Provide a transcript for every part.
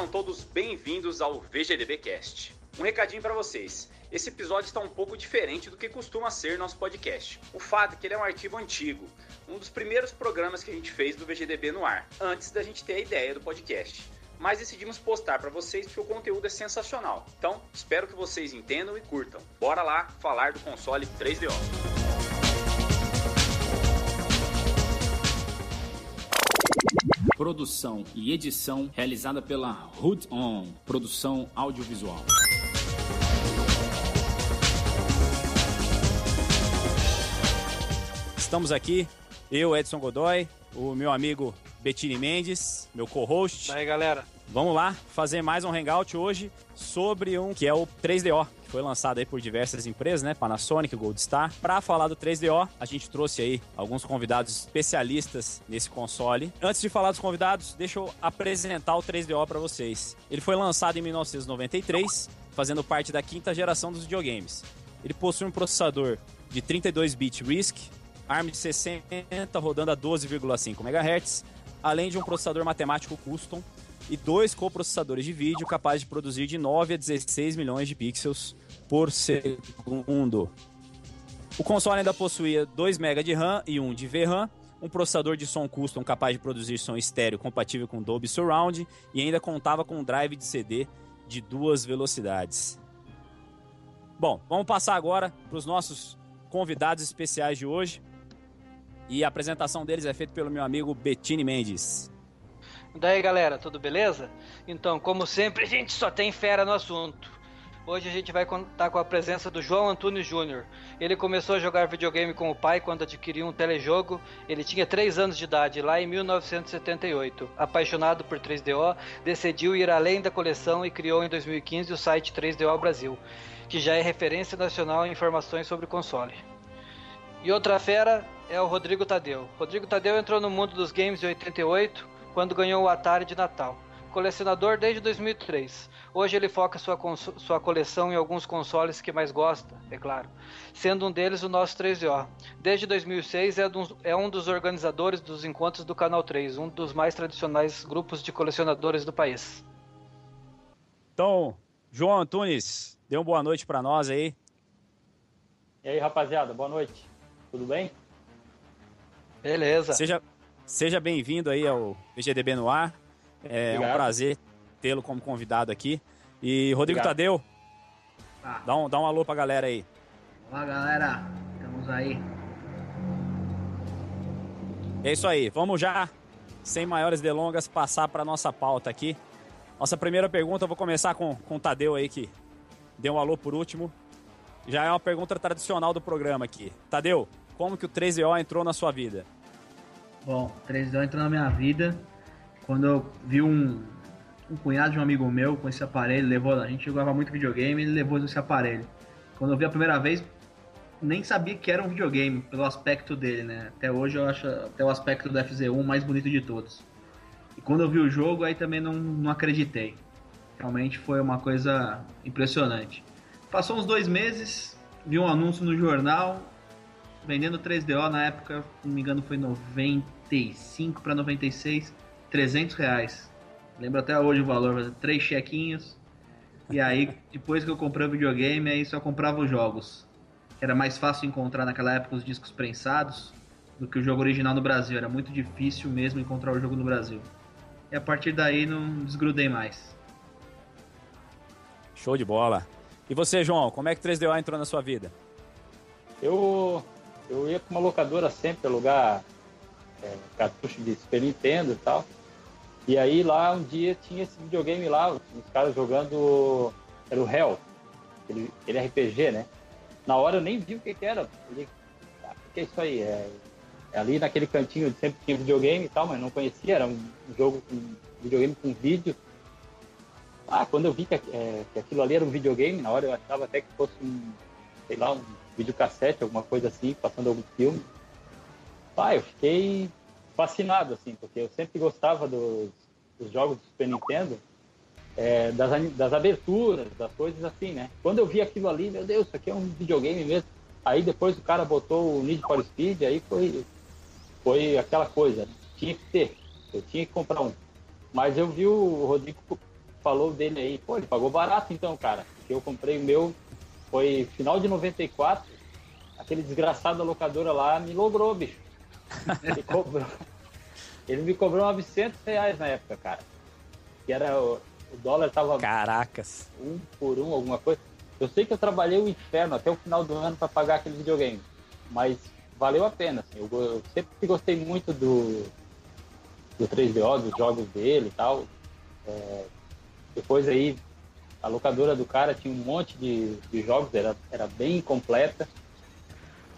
Sejam todos bem-vindos ao VGDB Cast. Um recadinho para vocês. Esse episódio está um pouco diferente do que costuma ser nosso podcast. O fato é que ele é um arquivo antigo, um dos primeiros programas que a gente fez do VGDB no ar, antes da gente ter a ideia do podcast. Mas decidimos postar para vocês porque o conteúdo é sensacional. Então, espero que vocês entendam e curtam. Bora lá falar do console 3DO. Produção e edição realizada pela Hood On, produção audiovisual. Estamos aqui, eu, Edson Godoy, o meu amigo Bettini Mendes, meu co-host. Aí, galera. Vamos lá fazer mais um hangout hoje sobre um que é o 3DO, que foi lançado aí por diversas empresas, né? Panasonic, Gold Star. Para falar do 3DO, a gente trouxe aí alguns convidados especialistas nesse console. Antes de falar dos convidados, deixa eu apresentar o 3DO para vocês. Ele foi lançado em 1993, fazendo parte da quinta geração dos videogames. Ele possui um processador de 32-bit RISC, ARM de 60 rodando a 12,5 MHz, além de um processador matemático custom e dois coprocessadores de vídeo capazes de produzir de 9 a 16 milhões de pixels por segundo. O console ainda possuía 2 MB de RAM e 1 de VRAM, um processador de som custom capaz de produzir som estéreo compatível com Dolby Surround e ainda contava com um drive de CD de duas velocidades. Bom, vamos passar agora para os nossos convidados especiais de hoje. E a apresentação deles é feita pelo meu amigo Bettini Mendes. Daí galera, tudo beleza? Então, como sempre, a gente só tem fera no assunto. Hoje a gente vai contar com a presença do João Antunes Júnior. Ele começou a jogar videogame com o pai quando adquiriu um telejogo. Ele tinha 3 anos de idade, lá em 1978. Apaixonado por 3DO, decidiu ir além da coleção e criou em 2015 o site 3DO Brasil, que já é referência nacional em informações sobre console. E outra fera é o Rodrigo Tadeu. Rodrigo Tadeu entrou no mundo dos games em 88, quando ganhou o Atari de Natal. Colecionador desde 2003. Hoje ele foca sua, sua coleção em alguns consoles que mais gosta, é claro, sendo um deles o nosso 3DO. Desde 2006 é, do, é um dos organizadores dos encontros do Canal 3, um dos mais tradicionais grupos de colecionadores do país. Então, João Antunes, dê uma boa noite para nós aí. E aí, rapaziada, boa noite. Tudo bem? Beleza. Seja, seja bem-vindo aí ao VGDB no ar. É Obrigado. um prazer tê-lo como convidado aqui. E Rodrigo Obrigado. Tadeu, ah. dá, um, dá um alô pra galera aí. Olá, galera. Estamos aí. É isso aí. Vamos já, sem maiores delongas, passar para nossa pauta aqui. Nossa primeira pergunta, eu vou começar com, com o Tadeu aí, que deu um alô por último. Já é uma pergunta tradicional do programa aqui. Tadeu, como que o 3DO entrou na sua vida? Bom, o 3DO entrou na minha vida quando eu vi um, um cunhado de um amigo meu com esse aparelho, levou, a gente jogava muito videogame, ele levou esse aparelho. Quando eu vi a primeira vez, nem sabia que era um videogame, pelo aspecto dele, né? Até hoje eu acho até o aspecto do FZ1 mais bonito de todos. E quando eu vi o jogo, aí também não, não acreditei. Realmente foi uma coisa impressionante. Passou uns dois meses, vi um anúncio no jornal, vendendo 3DO na época, se não me engano foi 95 para 96, 300 reais. Lembro até hoje o valor, três chequinhos. E aí, depois que eu comprei o videogame, aí só comprava os jogos. Era mais fácil encontrar naquela época os discos prensados do que o jogo original no Brasil. Era muito difícil mesmo encontrar o jogo no Brasil. E a partir daí não desgrudei mais. Show de bola. E você, João, como é que 3DO entrou na sua vida? Eu, eu ia para uma locadora sempre alugar é, cartucho de Super Nintendo e tal. E aí lá um dia tinha esse videogame lá, os caras jogando. Era o Hell, aquele, aquele RPG, né? Na hora eu nem vi o que, que era. Falei, ah, o que é isso aí? É, é ali naquele cantinho sempre tinha videogame e tal, mas não conhecia, era um jogo com videogame com vídeo. Ah, quando eu vi que, é, que aquilo ali era um videogame, na hora eu achava até que fosse um, sei lá, um videocassete, alguma coisa assim, passando algum filme. Ah, eu fiquei fascinado, assim, porque eu sempre gostava dos, dos jogos do Super Nintendo, é, das, das aberturas, das coisas assim, né? Quando eu vi aquilo ali, meu Deus, isso aqui é um videogame mesmo. Aí depois o cara botou o Need for Speed, aí foi, foi aquela coisa, tinha que ter, eu tinha que comprar um. Mas eu vi o Rodrigo falou dele aí. Pô, ele pagou barato então, cara. Porque eu comprei o meu, foi final de 94. Aquele desgraçado da locadora lá me logrou, bicho. Ele cobrou. Ele me cobrou 900 reais na época, cara. Que era. O, o dólar tava. Caracas. Um por um, alguma coisa. Eu sei que eu trabalhei o inferno até o final do ano para pagar aquele videogame. Mas valeu a pena. Assim. Eu, eu, sempre gostei muito do, do 3DO, dos jogos dele e tal. É, depois aí, a locadora do cara tinha um monte de, de jogos, era, era bem completa.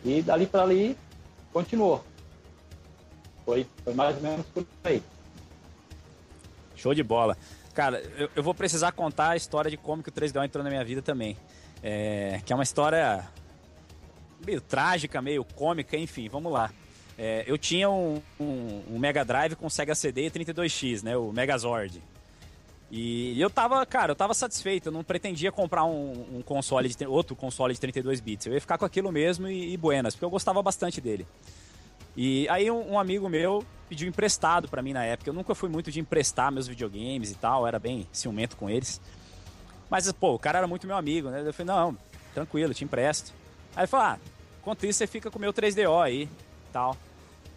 E dali para ali, continuou. Foi, foi mais ou menos por aí. Show de bola. Cara, eu, eu, vou precisar contar a história de como que o 3DO entrou na minha vida também. É, que é uma história meio trágica, meio cômica, enfim, vamos lá. É, eu tinha um, um, um, Mega Drive com Sega CD e 32X, né? O Megazord. E eu tava, cara, eu tava satisfeito, eu não pretendia comprar um, um console de outro console de 32 bits. Eu ia ficar com aquilo mesmo e, e buenas, porque eu gostava bastante dele. E aí um, um amigo meu pediu emprestado para mim na época. Eu nunca fui muito de emprestar meus videogames e tal, era bem ciumento com eles. Mas, pô, o cara era muito meu amigo, né? Eu falei, não, tranquilo, te empresto. Aí ele falou, ah, enquanto isso você fica com o meu 3DO aí, tal.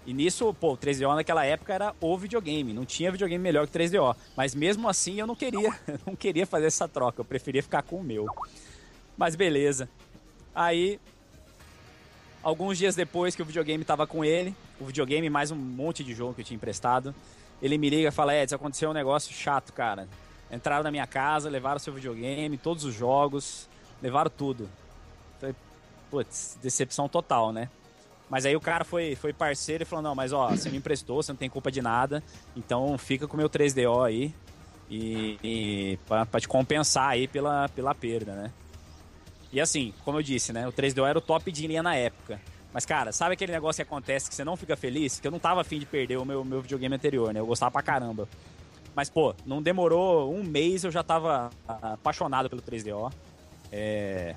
E nisso, pô, o 3DO naquela época era o videogame, não tinha videogame melhor que 3DO. Mas mesmo assim eu não queria, não queria fazer essa troca, eu preferia ficar com o meu. Mas beleza. Aí, alguns dias depois que o videogame tava com ele, o videogame mais um monte de jogo que eu tinha emprestado, ele me liga e fala, Edson, aconteceu um negócio chato, cara. Entraram na minha casa, levaram seu videogame, todos os jogos, levaram tudo. Falei, putz, decepção total, né? Mas aí o cara foi, foi parceiro e falou: Não, mas ó, você me emprestou, você não tem culpa de nada, então fica com o meu 3DO aí e, e pra, pra, te compensar aí pela, pela perda, né? E assim, como eu disse, né? O 3DO era o top de linha na época. Mas, cara, sabe aquele negócio que acontece que você não fica feliz? Que eu não tava afim de perder o meu, meu videogame anterior, né? Eu gostava pra caramba. Mas, pô, não demorou um mês, eu já tava apaixonado pelo 3DO. É...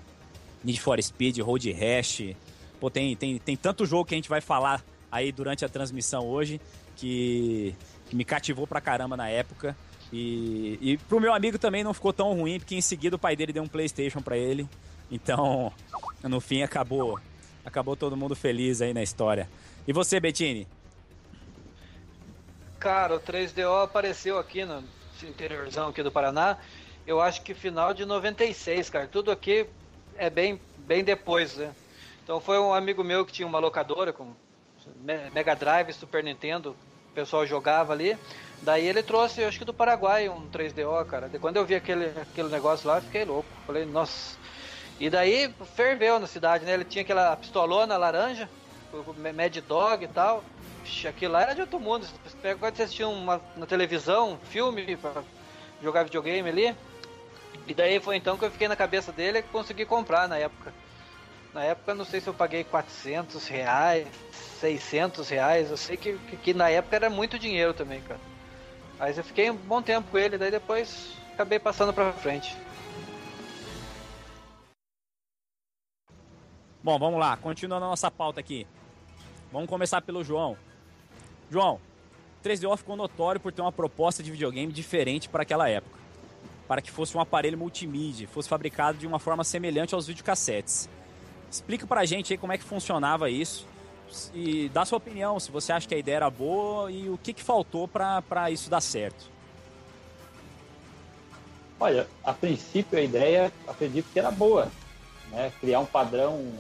Need for Speed, Road Rash, Pô, tem, tem, tem tanto jogo que a gente vai falar aí durante a transmissão hoje que, que me cativou pra caramba na época. E, e pro meu amigo também não ficou tão ruim, porque em seguida o pai dele deu um PlayStation para ele. Então, no fim, acabou acabou todo mundo feliz aí na história. E você, Bettini? Cara, o 3DO apareceu aqui no interiorzão aqui do Paraná. Eu acho que final de 96, cara. Tudo aqui é bem, bem depois, né? Então foi um amigo meu que tinha uma locadora com Mega Drive, Super Nintendo, o pessoal jogava ali. Daí ele trouxe, acho que do Paraguai, um 3DO, cara. quando eu vi aquele, aquele negócio lá, fiquei louco. Falei, nossa. E daí ferveu na cidade, né? Ele tinha aquela pistolona laranja, o Mad Dog e tal. aquilo lá era de outro mundo. Quando você assistia uma, na televisão, um filme pra jogar videogame ali. E daí foi então que eu fiquei na cabeça dele e consegui comprar na época. Na época, não sei se eu paguei 400 reais, 600 reais. Eu sei que, que, que, na época era muito dinheiro também, cara. Mas eu fiquei um bom tempo com ele, daí depois acabei passando pra frente. Bom, vamos lá, continuando a nossa pauta aqui. Vamos começar pelo João. João, 3DO ficou notório por ter uma proposta de videogame diferente para aquela época. Para que fosse um aparelho multimídia, fosse fabricado de uma forma semelhante aos videocassetes. Explica pra gente aí como é que funcionava isso e dá sua opinião, se você acha que a ideia era boa e o que, que faltou para isso dar certo. Olha, a princípio a ideia, acredito que era boa, né? Criar um padrão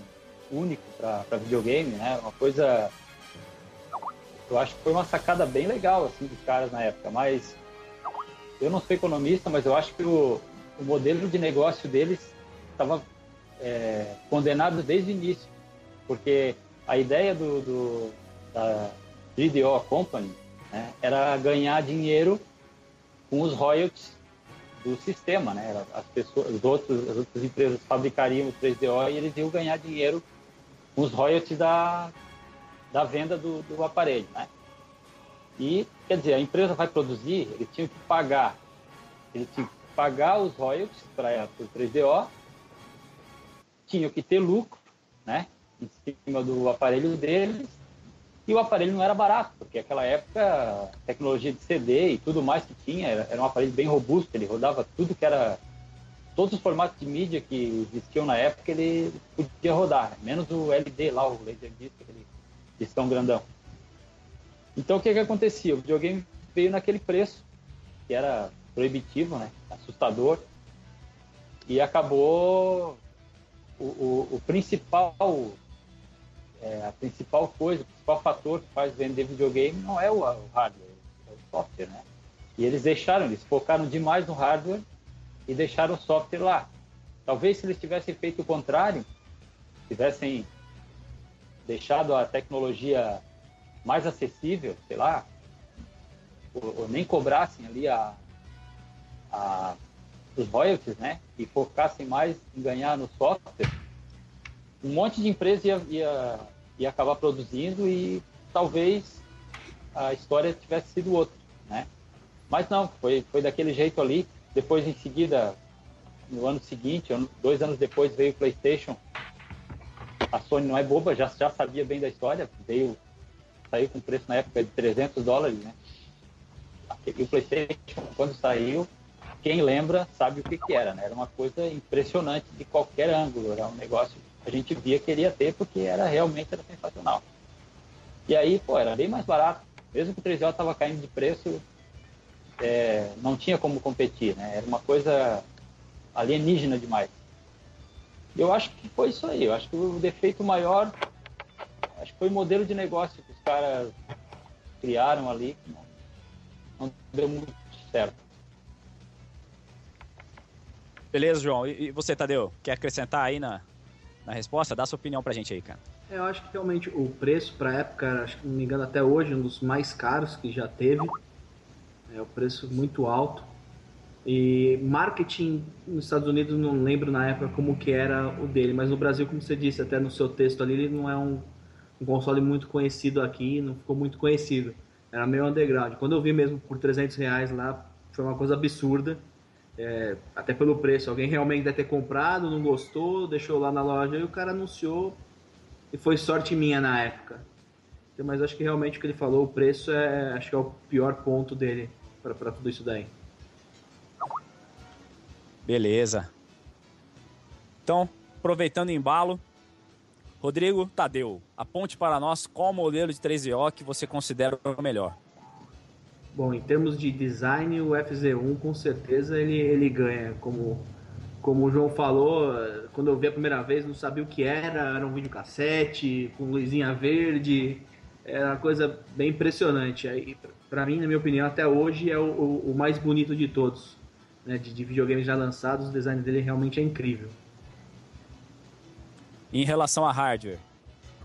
único para videogame, né? Uma coisa, eu acho que foi uma sacada bem legal assim dos caras na época, mas eu não sou economista, mas eu acho que o, o modelo de negócio deles estava é, condenado desde o início, porque a ideia do, do da 3DO Company né, era ganhar dinheiro com os royalties do sistema, né? As pessoas, os outros, as outras empresas fabricariam o 3DO e eles iam ganhar dinheiro com os royalties da, da venda do, do aparelho, né? E, quer dizer, a empresa vai produzir, ele tinha que pagar, ele tinha que pagar os royalties para o 3DO tinham que ter lucro, né, em cima do aparelho deles, E o aparelho não era barato, porque naquela época tecnologia de CD e tudo mais que tinha era, era um aparelho bem robusto, ele rodava tudo que era todos os formatos de mídia que existiam na época ele podia rodar, né? menos o LD lá, o Laserdisc, aquele discão grandão. Então o que que acontecia? O videogame veio naquele preço, que era proibitivo, né? assustador, e acabou o, o, principal é, a principal coisa, o principal fator que faz vender videogame não é o, o hardware, é o software, né? E eles deixaram, eles focaram demais no hardware e deixaram o software lá. Talvez se eles tivessem feito o contrário, tivessem deixado a tecnologia mais acessível, sei lá, ou, ou nem cobrassem ali a, a, os royalties, né? E focassem mais em ganhar no software, um monte de empresa ia, ia, ia acabar produzindo e talvez a história tivesse sido outra, né? Mas não, foi, foi daquele jeito ali. Depois, em seguida, no ano seguinte, dois anos depois, veio o PlayStation. A Sony não é boba, já, já sabia bem da história. Veio, saiu com preço na época de 300 dólares, né? E o PlayStation, quando saiu, quem lembra sabe o que, que era, né? Era uma coisa impressionante de qualquer ângulo. Era um negócio a gente via queria ter porque era realmente era sensacional. E aí, pô, era bem mais barato. Mesmo que o 3 j estava caindo de preço, é, não tinha como competir, né? Era uma coisa alienígena demais. Eu acho que foi isso aí. Eu acho que o defeito maior, acho que foi o modelo de negócio que os caras criaram ali, que não, não deu muito certo. Beleza, João. E você, Tadeu? Quer acrescentar aí na, na resposta? Dá sua opinião pra gente aí, cara. Eu acho que realmente o preço pra época, acho que não me engano até hoje, um dos mais caros que já teve. É o preço muito alto. E marketing nos Estados Unidos não lembro na época como que era o dele, mas no Brasil, como você disse até no seu texto ali, ele não é um, um console muito conhecido aqui, não ficou muito conhecido. Era meio underground. Quando eu vi mesmo por 300 reais lá, foi uma coisa absurda é, até pelo preço. Alguém realmente deve ter comprado, não gostou, deixou lá na loja e o cara anunciou e foi sorte minha na época. Então, mas acho que realmente o que ele falou, o preço é, acho que é o pior ponto dele para tudo isso daí. Beleza. Então, aproveitando o embalo, Rodrigo Tadeu, aponte para nós qual modelo de 3DO que você considera o melhor. Bom, em termos de design, o FZ1 com certeza ele, ele ganha. Como, como o João falou, quando eu vi a primeira vez não sabia o que era, era um videocassete com luzinha verde, era uma coisa bem impressionante. Para mim, na minha opinião, até hoje é o, o, o mais bonito de todos. Né? De, de videogames já lançados, o design dele realmente é incrível. Em relação a hardware,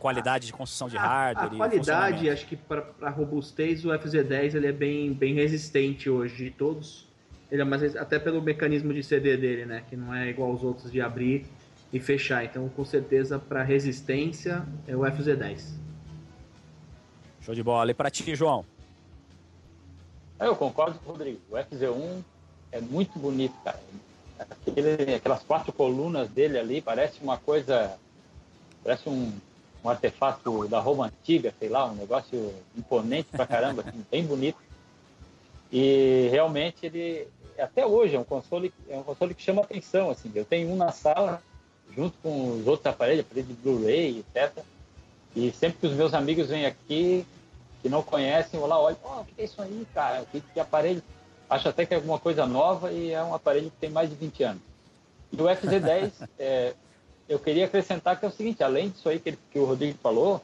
qualidade de construção de hardware. A, a qualidade, acho que para robustez, o FZ10 ele é bem, bem resistente hoje de todos. Ele é mais até pelo mecanismo de CD dele, né? Que não é igual aos outros de abrir e fechar. Então, com certeza, para resistência, é o FZ10. Show de bola. E para ti, João? Eu concordo com o Rodrigo. O FZ1 é muito bonito, cara. Aquele, aquelas quatro colunas dele ali parece uma coisa. Parece um, um artefato da Roma antiga, sei lá, um negócio imponente pra caramba, assim, bem bonito. E realmente ele até hoje é um console é um console que chama atenção, assim. Eu tenho um na sala junto com os outros aparelhos, aparelho de Blu-ray, etc. E sempre que os meus amigos vêm aqui que não conhecem, vou lá olho, oh, o que é isso aí, cara? Que, que aparelho? Acho até que é alguma coisa nova e é um aparelho que tem mais de 20 anos. E o FZ10 é, eu queria acrescentar que é o seguinte, além disso aí que, ele, que o Rodrigo falou,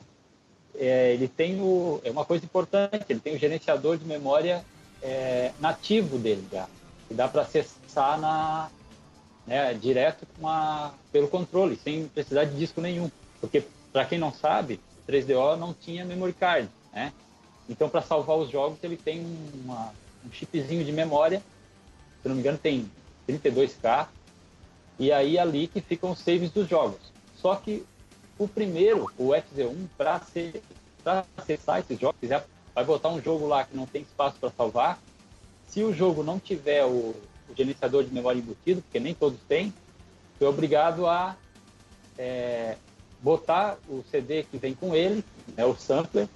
é, ele tem o, é uma coisa importante, ele tem o gerenciador de memória é, nativo dele já, que dá para acessar na, né, direto uma, pelo controle, sem precisar de disco nenhum. Porque, para quem não sabe, o 3DO não tinha memory card, né? Então, para salvar os jogos, ele tem uma, um chipzinho de memória, se não me engano, tem 32K, e aí ali que ficam os saves dos jogos. Só que o primeiro, o FZ1, para acessar esses jogos, vai botar um jogo lá que não tem espaço para salvar. Se o jogo não tiver o, o, gerenciador de memória embutido, porque nem todos têm, é obrigado a é, botar o CD que vem com ele, né, o sampler,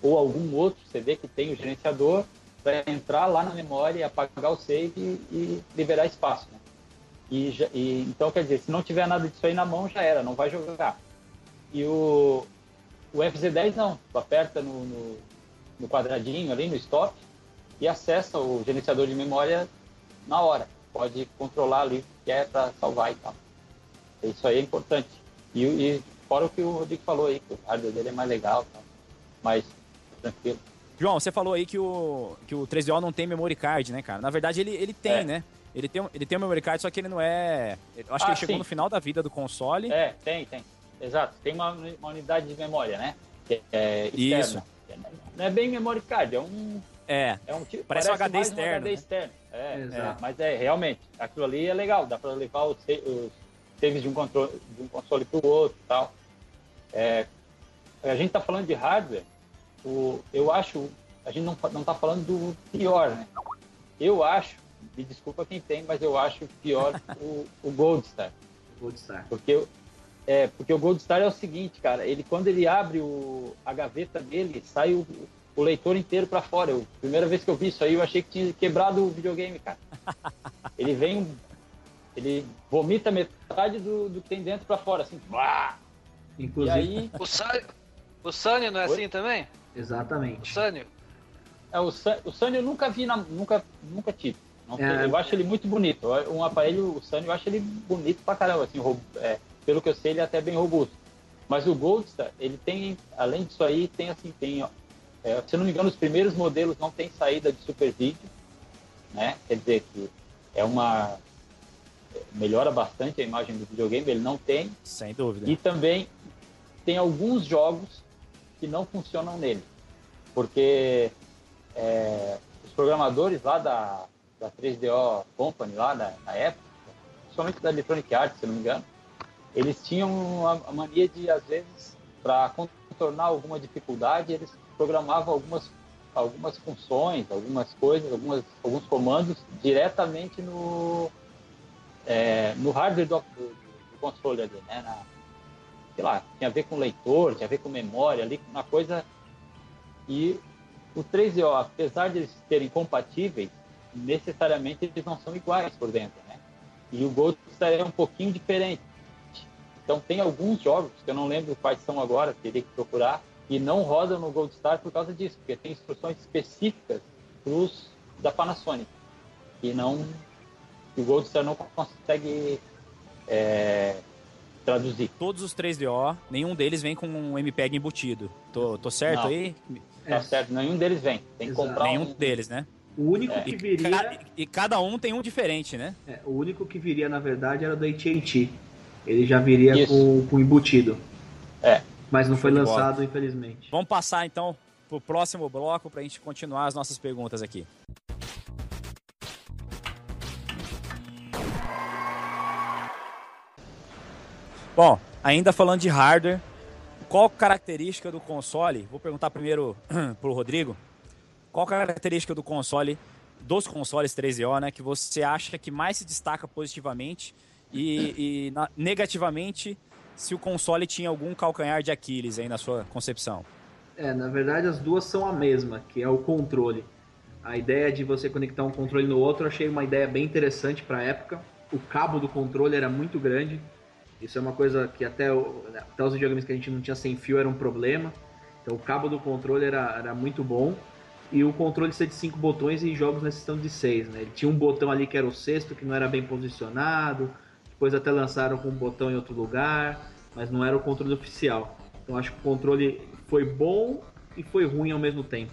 ou algum outro CD que tem o gerenciador para entrar lá na memória, apagar o save e, e liberar espaço. Né? E, e, então, quer dizer, se não tiver nada disso aí na mão, já era, não vai jogar. E o, o FZ10 não, tu aperta no, no, no quadradinho ali, no stop, e acessa o gerenciador de memória na hora. Pode controlar ali o que é para salvar e tal. Isso aí é importante. E, e, fora o que o Rodrigo falou aí, que o hardware dele é mais legal, tal, mais tranquilo. João, você falou aí que o, que o 3DO não tem memory card, né, cara? Na verdade, ele, ele tem, é. né? Ele tem, ele tem um memory card, só que ele não é. Eu acho ah, que ele chegou no final da vida do console. É, tem, tem. Exato. Tem uma, uma unidade de memória, né? Que é externa. Isso. Não é bem memory card, é um. É. é um tipo, parece, parece um HD externo. Um HD né? externo. É, é, mas é realmente. Aquilo ali é legal, dá para levar os, os saves de um, controle, de um console para o outro e tal. É, a gente está falando de hardware, o, eu acho. A gente não, não tá falando do pior, né? Eu acho me desculpa quem tem, mas eu acho pior o, o Gold Star. Gold Star. Porque, é, porque o Gold Star é o seguinte, cara, ele quando ele abre o, a gaveta dele, sai o, o leitor inteiro para fora. Eu, primeira vez que eu vi isso aí, eu achei que tinha quebrado o videogame, cara. Ele vem, ele vomita metade do, do que tem dentro para fora, assim. Blá! Inclusive. Aí... O, Sânio, o Sânio não é Oi? assim também? Exatamente. O Sânio? É, o, o Sânio eu nunca vi, na, nunca, nunca tive. É. Eu acho ele muito bonito. Um aparelho, o Sunny, eu acho ele bonito pra caramba. Assim, é, pelo que eu sei, ele é até bem robusto. Mas o Goldstar, ele tem, além disso aí, tem assim, tem, é, se não me engano, os primeiros modelos não tem saída de super vídeo, né? Quer dizer que é uma melhora bastante a imagem do videogame, ele não tem. Sem dúvida. E também tem alguns jogos que não funcionam nele, porque é, os programadores lá da da 3DO Company lá na, época, principalmente da Electronic Arts, se não me engano, eles tinham a, a mania de, às vezes, para contornar alguma dificuldade, eles programavam algumas, algumas funções, algumas coisas, algumas, alguns comandos diretamente no, é, no hardware do, do, do console ali, né? Na, sei lá, tinha a ver com leitor, tinha a ver com memória ali, uma coisa. E o 3DO, apesar de eles serem compatíveis, necessariamente eles não são iguais por dentro, né? E o Goldstar é um pouquinho diferente. Então tem alguns jogos que eu não lembro quais são agora, teria que procurar, e não rodam no Goldstar por causa disso, porque tem instruções específicas pros da Panasonic e não o Goldstar não consegue é, traduzir. Todos os 3DO, nenhum deles vem com um MPEG embutido. Tô, tô certo não. aí? Tá é. certo, nenhum deles vem. Tem que comprar nenhum um... deles, né? O único é. que viria. E, ca... e, cada um tem um diferente, né? É, o único que viria, na verdade, era do AT&T. Ele já viria com, com embutido. É. Mas não foi lançado, infelizmente. Vamos passar então pro próximo bloco para a gente continuar as nossas perguntas aqui. Bom, ainda falando de hardware, qual característica do console? Vou perguntar primeiro pro Rodrigo. Qual a característica do console, dos consoles 3DO, né, que você acha que mais se destaca positivamente e, e na, negativamente se o console tinha algum calcanhar de Aquiles aí na sua concepção? É, na verdade as duas são a mesma, que é o controle. A ideia de você conectar um controle no outro, eu achei uma ideia bem interessante para a época. O cabo do controle era muito grande. Isso é uma coisa que até, até os videogames que a gente não tinha sem fio era um problema. Então o cabo do controle era, era muito bom e o controle ser de cinco botões e jogos necessitam de seis, né? Ele tinha um botão ali que era o sexto, que não era bem posicionado, depois até lançaram com um botão em outro lugar, mas não era o controle oficial. Então acho que o controle foi bom e foi ruim ao mesmo tempo.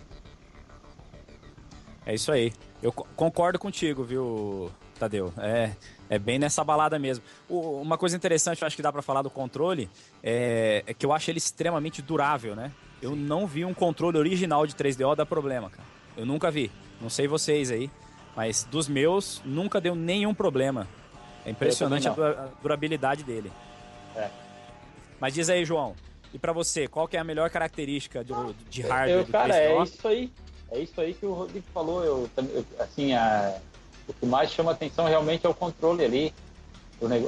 É isso aí. Eu concordo contigo, viu, Tadeu? É, é bem nessa balada mesmo. O, uma coisa interessante, eu acho que dá para falar do controle, é, é que eu acho ele extremamente durável, né? Eu não vi um controle original de 3DO dar problema, cara. Eu nunca vi. Não sei vocês aí, mas dos meus nunca deu nenhum problema. É impressionante a durabilidade dele. É. Mas diz aí, João. E para você, qual que é a melhor característica de, de hardware eu, do cara, 3DO? é isso aí. É isso aí que o Rodrigo falou. Eu, eu assim, a, o que mais chama atenção realmente é o controle ali,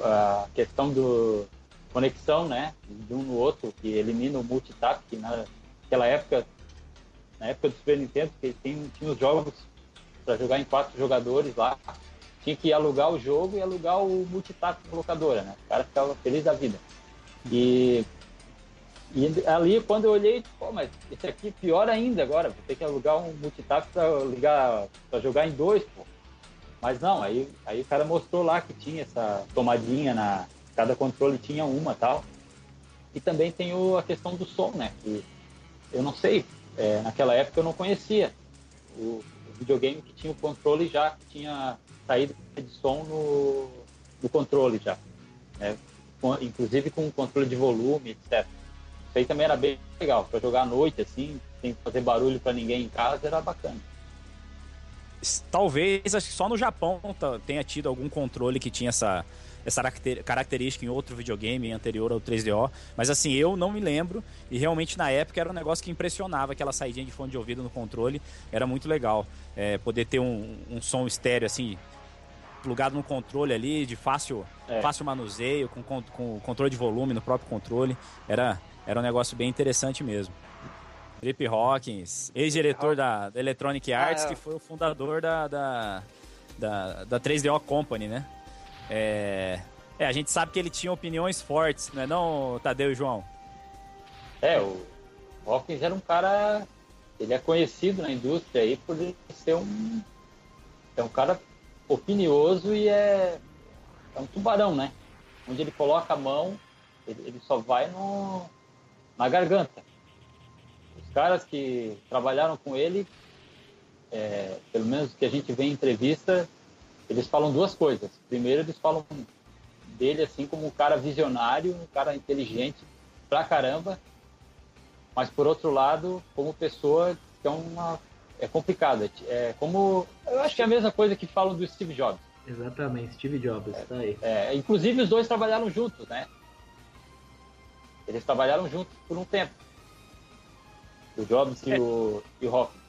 a questão do conexão, né, de um no outro, que elimina o multitap, que na, naquela época na época do Super Nintendo, que tem, tinha os jogos para jogar em quatro jogadores lá. Tinha que alugar o jogo e alugar o multitap da locadora, né? O cara ficava feliz da vida. E, e ali, quando eu olhei, pô, mas esse aqui é pior ainda agora, vou ter que alugar um ligar, para jogar em dois, pô. Mas não, aí, aí o cara mostrou lá que tinha essa tomadinha na. Cada controle tinha uma tal. E também tem o, a questão do som, né? Que eu não sei, é, naquela época eu não conhecia o, o, videogame que tinha o controle já, que tinha saída de som no, no controle já. Né? Com, inclusive com controle de volume, etc. Isso aí também era bem legal, para jogar à noite, assim, sem fazer barulho para ninguém em casa, era bacana. Talvez, acho que só no Japão tenha tido algum controle que tinha essa, essa característica em outro videogame anterior ao 3DO. Mas assim, eu não me lembro. E realmente na época era um negócio que impressionava aquela saída de fone de ouvido no controle. Era muito legal. É, poder ter um, um som estéreo assim, plugado no controle ali, de fácil, é. fácil manuseio, com, com, controle de volume no próprio controle. Era, era um negócio bem interessante mesmo. Trip Hawkins, ex-diretor da, da, Electronic ah, Arts, ah, é. que foi o fundador da, da, da, da 3DO Company, né? É, é, a gente sabe que ele tinha opiniões fortes, não é não, Tadeu e João? É, o Hawkins era um cara... Ele é conhecido na indústria aí por ser um... É um cara opinioso e é... É um tubarão, né? Onde ele coloca a mão, ele, ele só vai no, na garganta caras que trabalharam com ele, é, pelo menos que a gente vê em entrevista, eles falam duas coisas. Primeiro, eles falam dele assim como um cara visionário, um cara inteligente pra caramba, mas por outro lado, como pessoa que é uma é complicada. É como eu acho que é a mesma coisa que falam do Steve Jobs. Exatamente, Steve Jobs, é, tá aí. É, inclusive os dois trabalharam juntos, né? Eles trabalharam juntos por um tempo. O Jobs e, é. o, e o Hawking.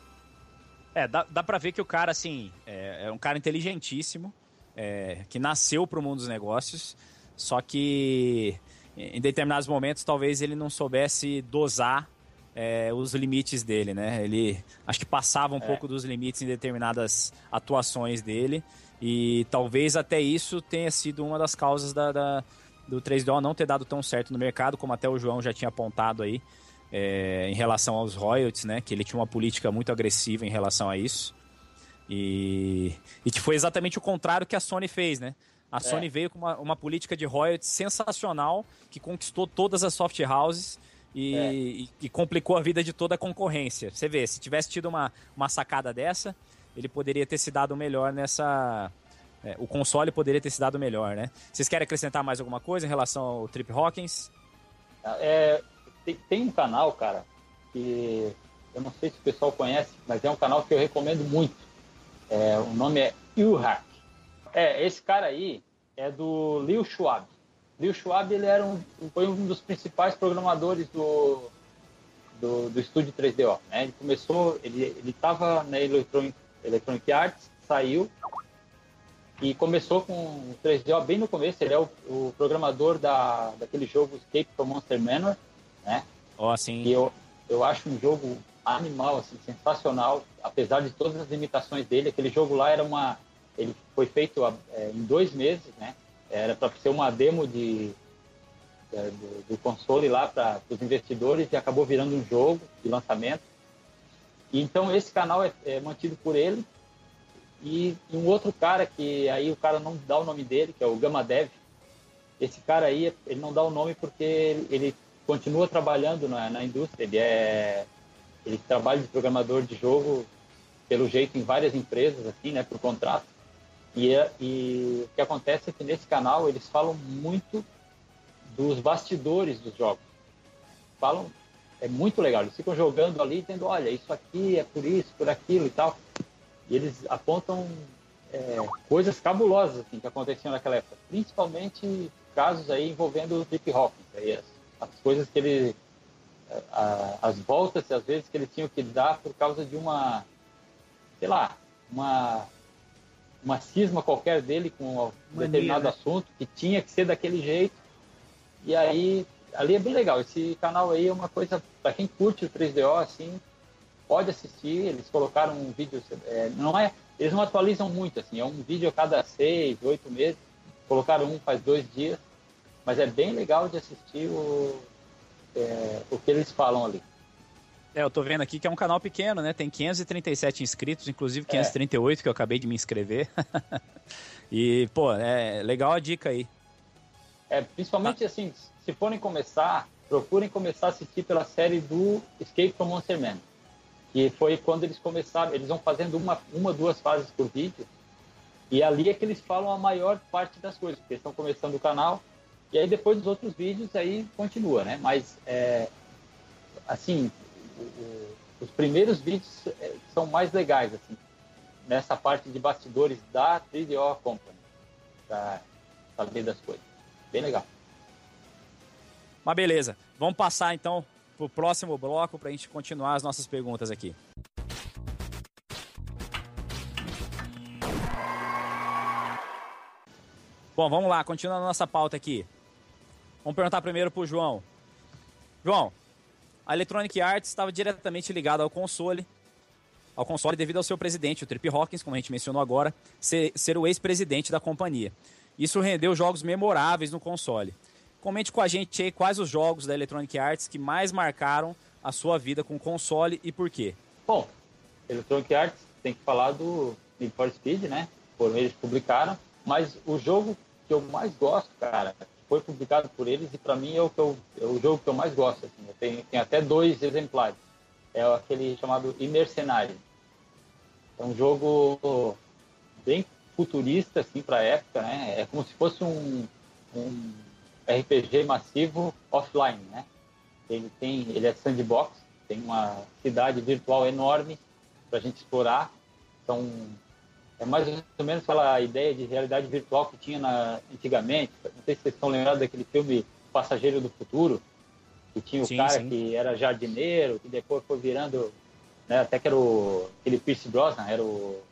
É, dá, dá pra ver que o cara, assim, é, é um cara inteligentíssimo, é, que nasceu pro mundo dos negócios, só que em determinados momentos talvez ele não soubesse dosar é, os limites dele, né? Ele acho que passava um é. pouco dos limites em determinadas atuações dele e talvez até isso tenha sido uma das causas da, da do 3DO não ter dado tão certo no mercado, como até o João já tinha apontado aí é, em relação aos royalties, né? Que ele tinha uma política muito agressiva em relação a isso. E, e que foi exatamente o contrário que a Sony fez, né? A é. Sony veio com uma, uma, política de royalties sensacional que conquistou todas as soft houses e, é. e, e, complicou a vida de toda a concorrência. Você vê, se tivesse tido uma, uma sacada dessa, ele poderia ter se dado melhor nessa. É, o console poderia ter se dado melhor, né? Vocês querem acrescentar mais alguma coisa em relação ao Trip Hawkins? É, tem, tem um canal, cara, que eu não sei se o pessoal conhece, mas é um canal que eu recomendo muito. É, o nome é Ilhack. É, esse cara aí é do Liu Schwab. Liu Schwab ele era um, foi um dos principais programadores do, do, do estúdio 3DO. Né? Ele começou, ele estava na Electronic, Electronic Arts, saiu e começou com o 3DO bem no começo. Ele é o, o programador da, daquele jogo Escape from Monster Manor né? Oh. E eu, eu acho um jogo animal, assim, sensacional, apesar de todas as limitações dele. Aquele jogo lá era uma, ele foi feito é, em dois meses, né? Era para ser uma demo de, de do, do, console lá para os investidores e acabou virando um jogo de lançamento. E, então esse canal é, é mantido por ele e, e, um outro cara que aí o cara não dá o nome dele, que é o Gama Dev. Esse cara aí, ele não dá o nome porque ele, ele continua trabalhando na, na indústria. Ele é ele trabalha de programador de jogo pelo jeito em várias empresas assim, né, por contrato. E, é, e o que acontece é que nesse canal eles falam muito dos bastidores dos jogos. Falam é muito legal. Eles ficam jogando ali, dizendo, olha, isso aqui é por isso, por aquilo e tal. E eles apontam é, coisas cabulosas assim, que aconteciam naquela época, principalmente casos aí envolvendo o Deep Hawkins, aí as as coisas que ele a, as voltas às vezes que ele tinha que dar por causa de uma sei lá uma uma cisma qualquer dele com um Mania, determinado né? assunto que tinha que ser daquele jeito e aí ali é bem legal esse canal aí é uma coisa para quem curte o 3DO assim pode assistir. Eles colocaram um vídeo, é, não é, eles não atualizam muito, assim, é um vídeo a cada seis, oito meses. Colocaram um faz dois dias, mas é bem legal de assistir o, é, o que eles falam ali. É, eu tô vendo aqui que é um canal pequeno, né? Tem 537 inscritos, inclusive 538 é. que eu acabei de me inscrever. e, pô, é legal a dica aí. É, principalmente ah. assim, se forem começar, procurem começar a assistir pela série do Escape from Monster Man. Que foi quando eles começaram, eles vão fazendo uma, uma duas fases por vídeo. E ali é que eles falam a maior parte das coisas, porque eles estão começando o canal. E aí depois dos outros vídeos aí continua, né? Mas, é, assim, os primeiros vídeos é, são mais legais, assim, nessa parte de bastidores da 3DO Company, para saber das coisas. Bem legal. Mas beleza, vamos passar então pro próximo bloco para a gente continuar as nossas perguntas aqui. Bom, vamos lá, continuando a nossa pauta aqui. Vamos perguntar primeiro pro João. João, a Electronic Arts estava diretamente ligada ao console, ao console devido ao seu presidente, o Trip Hawkins, como a gente mencionou agora, ser, ser o ex-presidente da companhia. Isso rendeu jogos memoráveis no console. Comente com a gente aí quais os jogos da Electronic Arts que mais marcaram a sua vida com console e por quê. Bom, Electronic Arts tem que falar do Need for Speed, né? Por eles publicaram, mas o jogo que eu mais gosto, cara, foi publicado por eles e para mim é o, que eu, é o jogo que eu mais gosto. Assim. Eu tenho, tenho até dois exemplares. É aquele chamado Imercenário. É um jogo bem futurista assim para a época, né? É como se fosse um, um RPG massivo offline, né? Ele tem, ele é sandbox, tem uma cidade virtual enorme para a gente explorar. São é mais ou menos aquela ideia de realidade virtual que tinha na, antigamente. Não sei se vocês estão lembrados daquele filme Passageiro do Futuro, que tinha o sim, cara sim. que era jardineiro, que depois foi virando, né, até que era o, aquele Pierce Brosnan, era o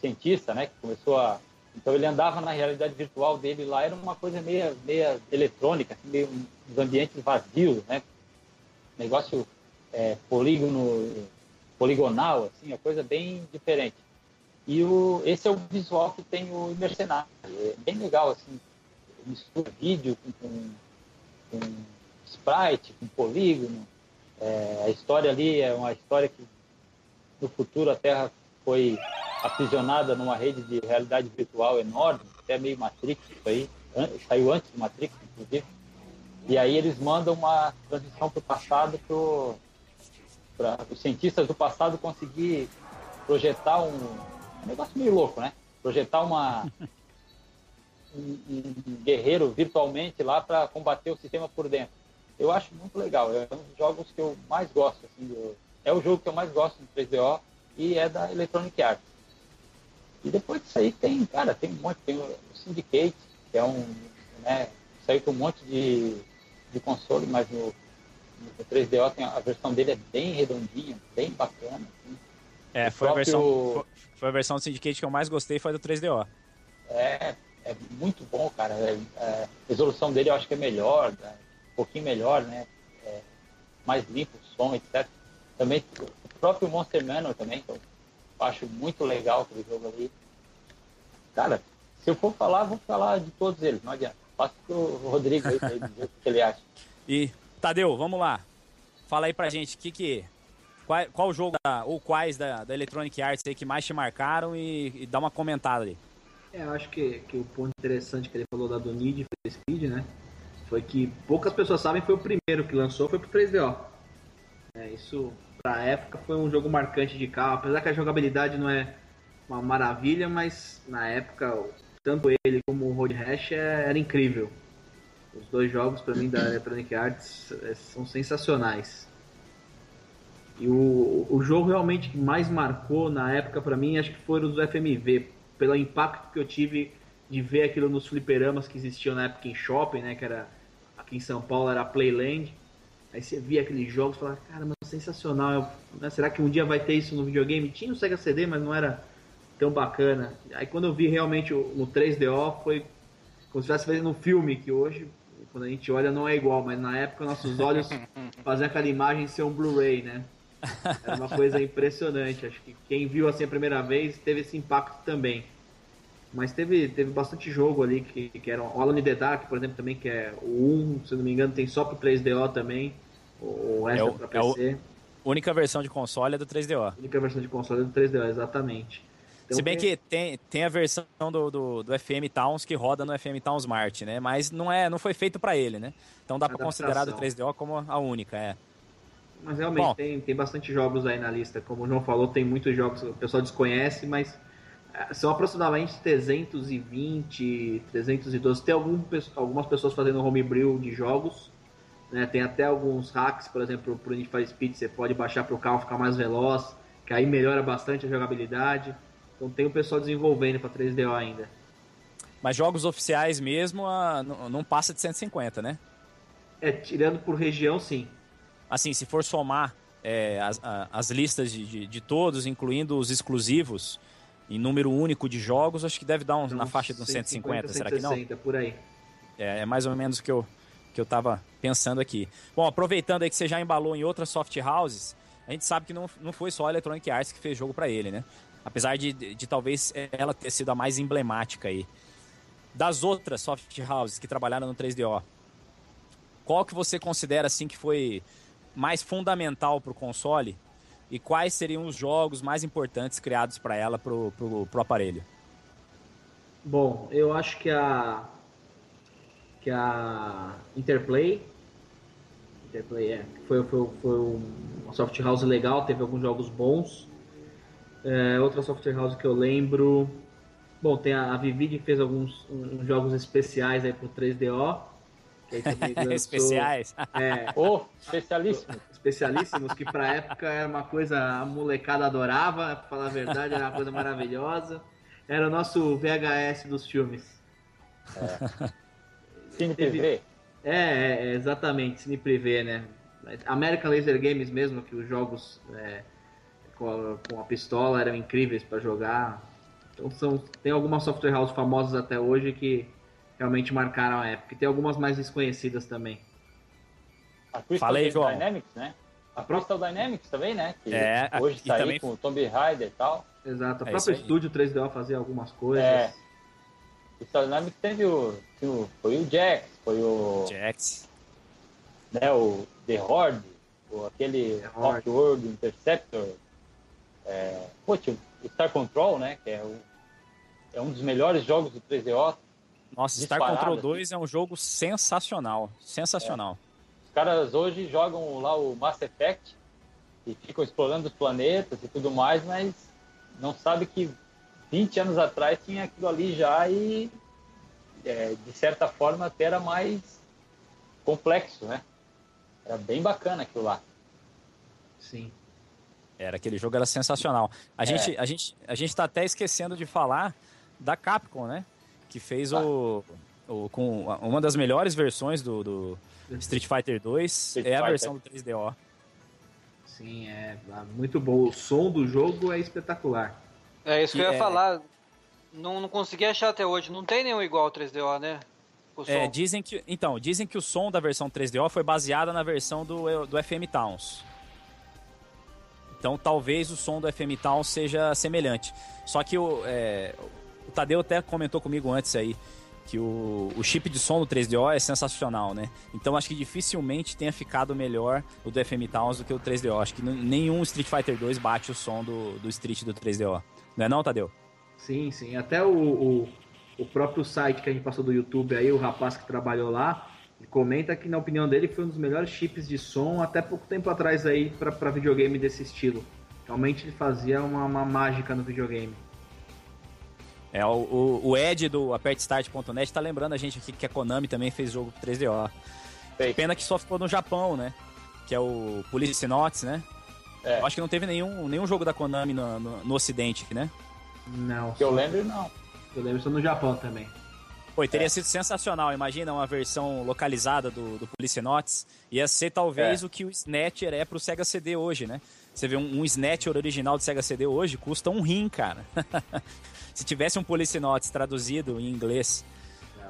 cientista, né, que começou a... Então ele andava na realidade virtual dele lá, era uma coisa meio, meio eletrônica, assim, meio uns ambientes vazios, né, negócio é, polígono, poligonal, assim, uma coisa bem diferente. E o, esse é o visual que tem o Mercenário. É bem legal, assim, mistura vídeo com, com, com sprite, com polígono. É, a história ali é uma história que no futuro a Terra foi aprisionada numa rede de realidade virtual enorme, até meio Matrix isso aí, saiu antes do Matrix, inclusive. E aí eles mandam uma transição para o passado para os cientistas do passado conseguir projetar um, um negócio meio louco, né? Projetar uma, um, um guerreiro virtualmente lá para combater o sistema por dentro. Eu acho muito legal. É um dos jogos que eu mais gosto. Assim, do, é o jogo que eu mais gosto no 3DO e é da Electronic Arts. E depois disso aí tem, cara, tem um monte. Tem o Syndicate, que é um. Né, saiu com um monte de, de console, mas no, no 3DO tem, a versão dele é bem redondinha, bem bacana. Assim. É, foi, próprio... a versão, foi a versão do Syndicate que eu mais gostei, foi do 3DO. É, é muito bom, cara. É, é, a resolução dele eu acho que é melhor, né? um pouquinho melhor, né? É, mais limpo o som, etc. Também o próprio Monster Manor também, que eu acho muito legal aquele jogo ali. Cara, se eu for falar, vou falar de todos eles, não adianta. Passa pro Rodrigo aí pra ele dizer o que ele acha. E, Tadeu, vamos lá. Fala aí pra gente, o que que qual, qual jogo da, ou quais da, da Electronic Arts aí que mais te marcaram e, e dá uma comentada ali. É, eu acho que, que o ponto interessante que ele falou da do Need for Speed, né? Foi que poucas pessoas sabem foi o primeiro que lançou, foi pro 3DO. É, isso, pra época, foi um jogo marcante de carro. Apesar que a jogabilidade não é uma maravilha, mas na época, tanto ele como o Road Rash é, era incrível. Os dois jogos, para mim, da Electronic Arts é, são sensacionais. E o, o jogo realmente que mais marcou na época para mim, acho que foram os FMV, pelo impacto que eu tive de ver aquilo nos fliperamas que existiam na época em shopping, né, que era aqui em São Paulo era a Playland. Aí você via aqueles jogos e falava, caramba, sensacional, né? será que um dia vai ter isso no videogame? Tinha o Sega CD, mas não era tão bacana. Aí quando eu vi realmente no 3DO, foi como se estivesse fazendo um filme, que hoje, quando a gente olha, não é igual, mas na época nossos olhos faziam aquela imagem ser um Blu-ray, né? Era uma coisa impressionante. Acho que quem viu assim a primeira vez teve esse impacto também. Mas teve, teve bastante jogo ali que, que era o Alan in the Dark, por exemplo, também, que é o 1, se não me engano, tem só pro 3DO também. O resto é, o, é pra PC. É o, única versão de console é do 3DO. Única versão de console é do 3DO, exatamente. Então, Se bem tem... que tem, tem a versão do, do, do, FM Towns que roda no FM Towns Smart, né? Mas não, é, não foi feito para ele, né? Então dá para considerar do 3DO como a única, é. Mas realmente tem, tem bastante jogos aí na lista. Como o João falou, tem muitos jogos que o pessoal desconhece, mas é, são aproximadamente 320, 312. Tem algum, algumas pessoas fazendo homebrew de jogos. Né? Tem até alguns hacks, por exemplo, para o Need for Speed, você pode baixar para o carro ficar mais veloz, que aí melhora bastante a jogabilidade. Então tem o pessoal desenvolvendo para 3DO ainda. Mas jogos oficiais mesmo a, não passa de 150, né? É, tirando por região, sim. Assim, se for somar é, as, as listas de, de, de, todos, incluindo os exclusivos, em número único de jogos, acho que deve dar um, então, na faixa de uns 150, 150 será que não? por aí. É, é, mais ou menos o que eu, que eu tava pensando aqui. Bom, aproveitando aí que você já embalou em outras soft houses, a gente sabe que não, não foi só a Electronic Arts que fez jogo para ele, né? Apesar de, de, de, talvez ela ter sido a mais emblemática aí. Das outras soft houses que trabalharam no 3DO, qual que você considera assim que foi mais fundamental para o console e quais seriam os jogos mais importantes criados para ela pro, pro aparelho? Bom, eu acho que a que a Interplay Interplay é, foi, foi, foi uma soft house legal, teve alguns jogos bons. É, outra software house que eu lembro. Bom, tem a, a Vivid que fez alguns uns jogos especiais aí pro 3DO. Lançou, especiais? É, oh, especialíssimos. Especialíssimos, que pra época era uma coisa, a molecada adorava, pra falar a verdade, era uma coisa maravilhosa. Era o nosso VHS dos filmes. É. Cine Privé. É, é, exatamente, Cine Privé, né? American Laser Games mesmo, que os jogos é, com a, com a pistola eram incríveis para jogar. Então são, tem algumas software houses famosas até hoje que realmente marcaram a época. E tem algumas mais desconhecidas também. A Crystal Falei, João. Dynamics, né? A Crystal Dynamics também, né? Que é, hoje está aí com o Tomb Raider e tal. Exato, o é próprio estúdio 3DO fazia algumas coisas. É. Crystal Dynamics teve o, o, foi o Jax, foi o... Jax. Né, o The Horde, o, aquele Off-World Interceptor, é, pô, Star Control, né? Que é, o, é um dos melhores jogos do 3DO. Nossa, Star Control 2 assim. é um jogo sensacional. Sensacional. É. Os caras hoje jogam lá o Mass Effect e ficam explorando os planetas e tudo mais, mas não sabe que 20 anos atrás tinha aquilo ali já e é, de certa forma até era mais complexo, né? Era bem bacana aquilo lá. Sim. Era, aquele jogo era sensacional. A, é. gente, a, gente, a gente tá até esquecendo de falar da Capcom, né? Que fez ah. o, o. com uma das melhores versões do, do Street Fighter 2 é a versão do 3DO. Sim, é muito bom. O som do jogo é espetacular. É isso que, que eu ia é... falar. Não, não consegui achar até hoje. Não tem nenhum igual ao 3DO, né? É, dizem que, então, dizem que o som da versão 3DO foi baseada na versão do, do FM Towns. Então talvez o som do FM Town seja semelhante. Só que o, é, o Tadeu até comentou comigo antes aí que o, o chip de som do 3DO é sensacional, né? Então acho que dificilmente tenha ficado melhor o do FM Towns do que o 3DO. Acho que nenhum Street Fighter 2 bate o som do, do Street do 3DO. Não é não, Tadeu? Sim, sim. Até o, o, o próprio site que a gente passou do YouTube aí, o rapaz que trabalhou lá, comenta que, na opinião dele, foi um dos melhores chips de som até pouco tempo atrás aí para videogame desse estilo. Realmente ele fazia uma, uma mágica no videogame. É, o, o Ed do apertestart.net tá lembrando a gente aqui que a Konami também fez jogo 3DO. Fez. Pena que só ficou no Japão, né? Que é o Police Notes, né? É. Eu acho que não teve nenhum, nenhum jogo da Konami no, no, no Ocidente, né? Não. Que eu lembro, não. Eu lembro só no Japão também. Pô, teria é. sido sensacional. Imagina uma versão localizada do, do Notes. Ia ser talvez é. o que o Snatcher é pro Sega CD hoje, né? Você vê um, um Snatcher original do Sega CD hoje, custa um rim, cara. Se tivesse um Notes traduzido em inglês,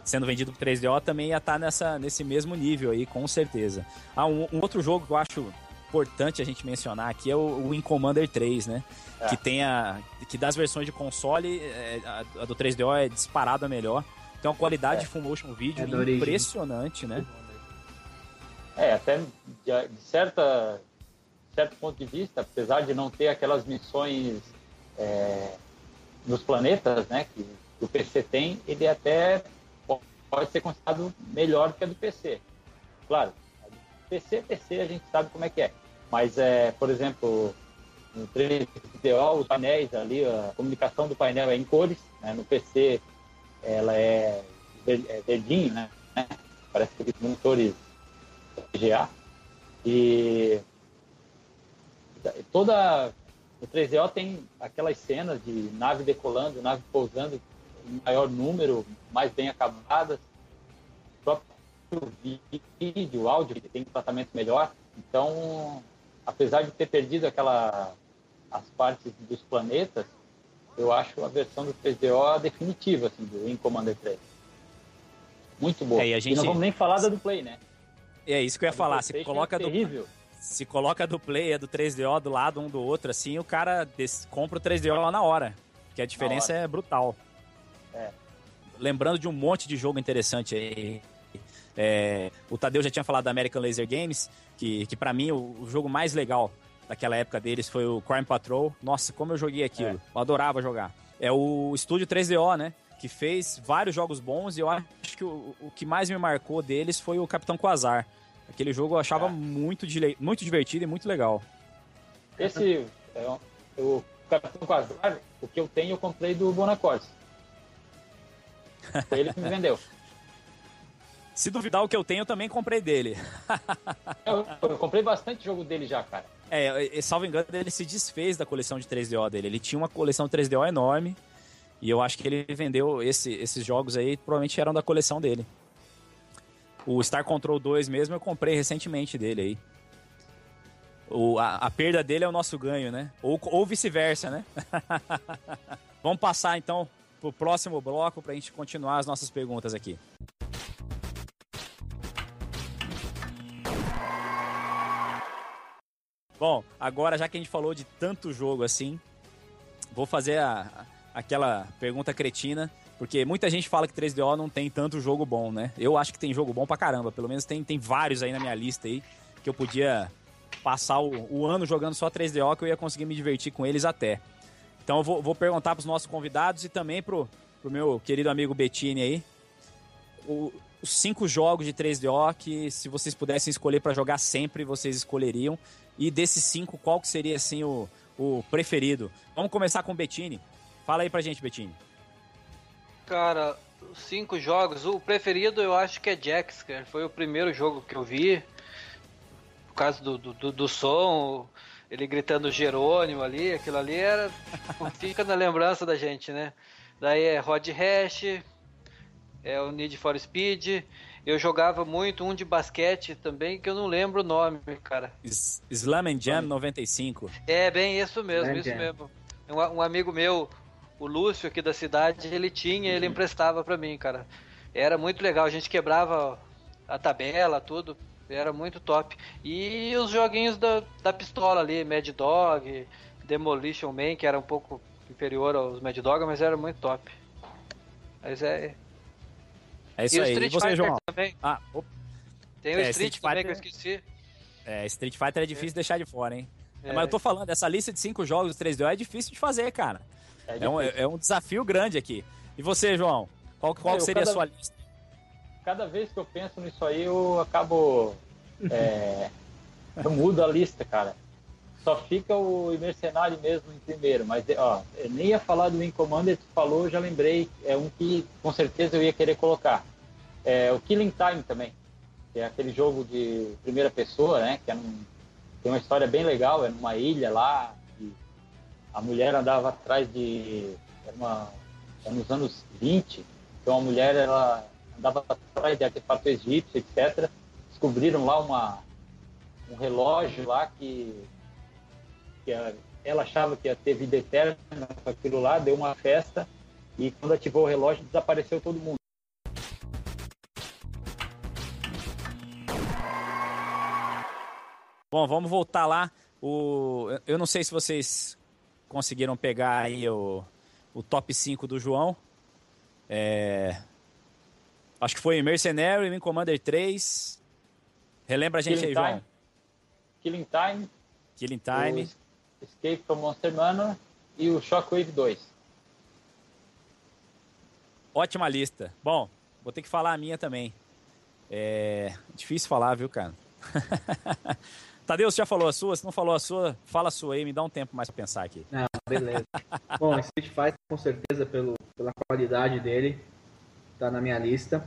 sendo vendido pro 3DO, também ia estar tá nessa, nesse mesmo nível aí, com certeza. Ah, um, um outro jogo que eu acho importante a gente mencionar aqui é o Wing Commander 3, né? É. Que tem a. Que das versões de console, é, a, a, do 3DO é disparada melhor. Tem uma qualidade é. de full motion vídeo é impressionante, né? É, até de, de certa, certo ponto de vista, apesar de não ter aquelas missões é, nos planetas, né, que o PC tem, ele até pode ser considerado melhor que a do PC. Claro, PC, PC a gente sabe como é que é. Mas, é, por exemplo, no 3DO, os painéis ali, a comunicação do painel é em cores, né? no PC ela é, é verdinho, né? Parece que monitores GA. E toda o 3DO tem aquelas cenas de nave decolando, nave pousando em maior número, mais bem acabadas. O próprio vídeo, áudio tem um tratamento melhor. Então, apesar de ter perdido aquela as partes dos planetas, eu acho a versão do 3DO definitiva assim, do In Commander 3. Muito boa. É, e, a gente... e não vamos nem falar da do Play, né? É isso que eu ia falar. Se coloca, é do, se coloca do Play do 3DO do lado um do outro, assim, o cara compra o 3DO lá na hora. Que a diferença é brutal. É. Lembrando de um monte de jogo interessante aí. É, o Tadeu já tinha falado da American Laser Games, que, que para mim o, o, jogo mais legal daquela época deles foi o Crime Patrol. Nossa, como eu joguei aquilo. É. Eu adorava jogar. É o estúdio 3DO, né? Que fez vários jogos bons e eu acho que o, o que mais me marcou deles foi o Capitão Quasar. Aquele jogo eu achava é. muito, muito divertido e muito legal. Esse, é, o Capitão Quasar, o que eu tenho eu comprei do Bonacorte. Foi ele que me vendeu. Se duvidar o que eu tenho, eu também comprei dele. eu, eu, comprei bastante jogo dele já, cara. É, salvo engano, ele se desfez da coleção de 3DO dele. Ele tinha uma coleção 3DO enorme. E eu acho que ele vendeu esse, esses jogos aí, provavelmente eram da coleção dele. O Star Control 2 mesmo eu comprei recentemente dele aí. O, a, a perda dele é o nosso ganho, né? Ou, ou vice-versa, né? Vamos passar então pro próximo bloco para a gente continuar as nossas perguntas aqui. Bom, agora já que a gente falou de tanto jogo assim, vou fazer a, a, aquela pergunta cretina, porque muita gente fala que 3DO não tem tanto jogo bom, né? Eu acho que tem jogo bom pra caramba, pelo menos tem, tem vários aí na minha lista aí, que eu podia passar o, o ano jogando só 3DO, que eu ia conseguir me divertir com eles até. Então eu vou, vou perguntar pros nossos convidados e também pro, pro meu querido amigo Bettini aí, o, os cinco jogos de 3DO que se vocês pudessem escolher para jogar sempre, vocês escolheriam. E desses cinco, qual que seria assim o, o preferido? Vamos começar com o Bettini. Fala aí pra gente, Bettini. Cara, cinco jogos, o preferido eu acho que é Jax, cara. Foi o primeiro jogo que eu vi. Por causa do, do, do som, ele gritando Jerônimo ali, aquilo ali era. fica na lembrança da gente, né? Daí é Rod Hash, é o Need for Speed. Eu jogava muito um de basquete também, que eu não lembro o nome, cara. Slam and Jam 95. É, bem isso mesmo, Slam isso Jam. mesmo. Um, um, amigo meu, o Lúcio aqui da cidade, ele tinha, ele emprestava para mim, cara. Era muito legal, a gente quebrava a tabela, tudo. Era muito top. E os joguinhos da, da pistola ali, Mad Dog, Demolition Man, que era um pouco inferior aos Mad Dog, mas era muito top. Mas é, é isso e aí. e você, Fighter João? Também. Ah, Tem o é, Street, Street também Fighter... que eu esqueci. É, Street Fighter é difícil é. deixar de fora, hein? É. Mas eu tô falando, essa lista de cinco jogos do 3DO é difícil de fazer, cara. É, é, um, é um, desafio grande aqui. E você, João? Qual, qual seria cada, a sua lista? Cada vez que eu penso nisso aí, eu acabo. É, eu mudo a lista, cara. Só fica o Mercenário mesmo em primeiro. Mas, ó, eu nem ia falar do Wing Commander, tu falou, já lembrei. É um que com certeza eu ia querer colocar. É o Killing Time também. Que é aquele jogo de primeira pessoa, né? Que é num, tem uma história bem legal. É numa ilha lá. A mulher andava atrás de. Uma, nos anos 20. Então a mulher ela andava atrás de artefatos egípcios, etc. Descobriram lá uma, um relógio lá que que ela achava que ia ter vida eterna com aquilo lá, deu uma festa e quando ativou o relógio desapareceu todo mundo. Bom, vamos voltar lá. O, eu não sei se vocês conseguiram pegar aí o, o top 5 do João. É, acho que foi Mercenary, Wing Commander 3. Relembra a gente Killing aí, Time. João. Killing Time, Killing Time. Escape from Monster Manor e o Shockwave 2. Ótima lista. Bom, vou ter que falar a minha também. É difícil falar, viu, cara? Tadeu, você já falou a sua? Se não falou a sua, fala a sua aí, me dá um tempo mais pra pensar aqui. Não, beleza. Bom, Street Fighter, com certeza, pelo, pela qualidade dele, tá na minha lista.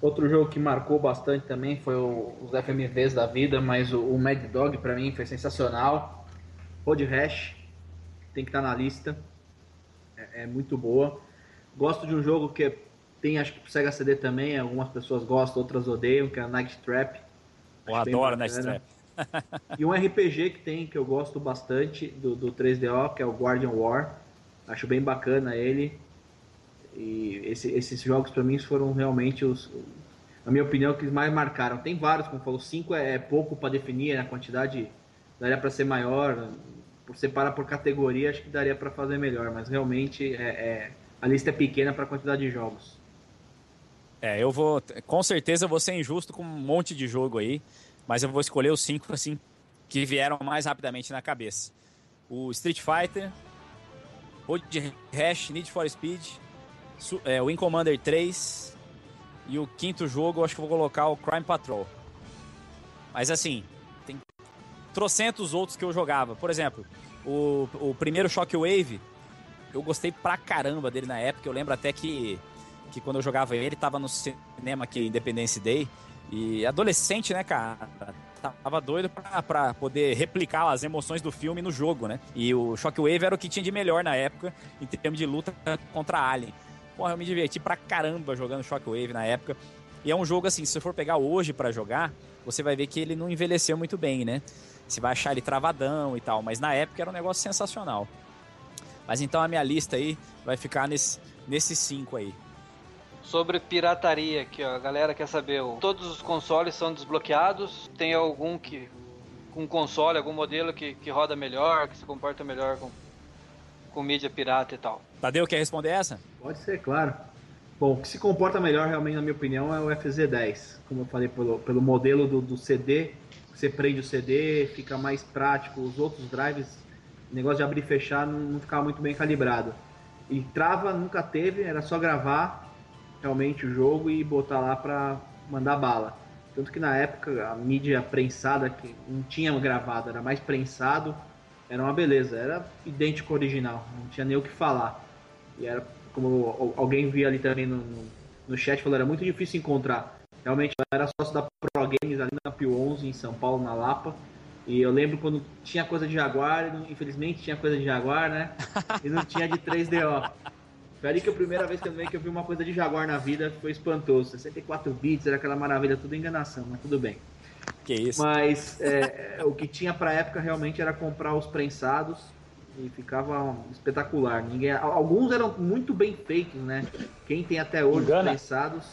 Outro jogo que marcou bastante também foi o- os FMVs da vida, mas o, o Mad Dog pra mim foi sensacional. Road Rash tem que estar na lista, é, é muito boa. Gosto de um jogo que tem, acho que pro Sega CD também, algumas pessoas gostam, outras odeiam, que é a Night Trap. Eu adoro Night. Trap. E um RPG que tem, que eu gosto bastante, do, do 3DO, que é o Guardian War. Acho bem bacana ele. E esse- esses jogos pra mim foram realmente os, na minha opinião, que mais marcaram. Tem vários, como falou, cinco é, é pouco pra definir, né? a quantidade daria pra ser maior. Por separar por categoria, acho que daria pra fazer melhor, mas realmente é, é- a lista é pequena pra quantidade de jogos. É, eu vou. Com certeza eu vou ser injusto com um monte de jogo aí, mas eu vou escolher os cinco assim que vieram mais rapidamente na cabeça. O Street Fighter, Road Rash, Need for Speed, é, Wing Commander 3 e o quinto jogo eu acho que vou colocar o Crime Patrol. Mas assim, tem trocentos outros que eu jogava. Por exemplo, o, o primeiro Shockwave, eu gostei pra caramba dele na época. Eu lembro até que, que quando eu jogava ele, tava no cinema aqui, Independence Day. E adolescente, né, cara? Tava doido pra, pra poder replicar as emoções do filme no jogo, né? E o Shockwave era o que tinha de melhor na época, em termos de luta contra Alien. Porra, eu me diverti pra caramba jogando Shockwave na época. E é um jogo assim, se você for pegar hoje pra jogar, você vai ver que ele não envelheceu muito bem, né? Você vai achar ele travadão e tal, mas na época era um negócio sensacional. Mas então a minha lista aí vai ficar nesse, nesses cinco aí. Sobre pirataria aqui, ó. A galera quer saber. ó, Todos os consoles são desbloqueados? Tem algum que. Um console, algum modelo que, que roda melhor, que se comporta melhor com, com mídia pirata e tal? Tadeu, quer responder essa? Pode ser, claro. Bom, o que se comporta melhor, realmente, na minha opinião, é o FZ10. Como eu falei, pelo, pelo modelo do, do CD, você prende o CD, fica mais prático. Os outros drives, o negócio de abrir e fechar não, não ficava muito bem calibrado. E trava nunca teve, era só gravar realmente o jogo e botar lá pra mandar bala. Tanto que na época a mídia prensada, que não tinha gravado, era mais prensado, era uma beleza, era idêntico ao original, não tinha nem o que falar. E era, como al- alguém via ali também no, no, chat, falou, era muito difícil encontrar. Realmente, eu era sócio da Pro Games ali na Pio 11, em São Paulo, na Lapa. E eu lembro quando tinha coisa de Jaguar, infelizmente tinha coisa de Jaguar, né? E não tinha de 3DO. Ali que a primeira vez também que eu vi uma coisa de Jaguar na vida foi espantoso. 64 bits, era aquela maravilha, tudo enganação, mas tudo bem. Que isso? Mas é, o que tinha pra época realmente era comprar os prensados e ficava espetacular. Ninguém, alguns eram muito bem feitos, né? Quem tem até hoje os Engana. prensados,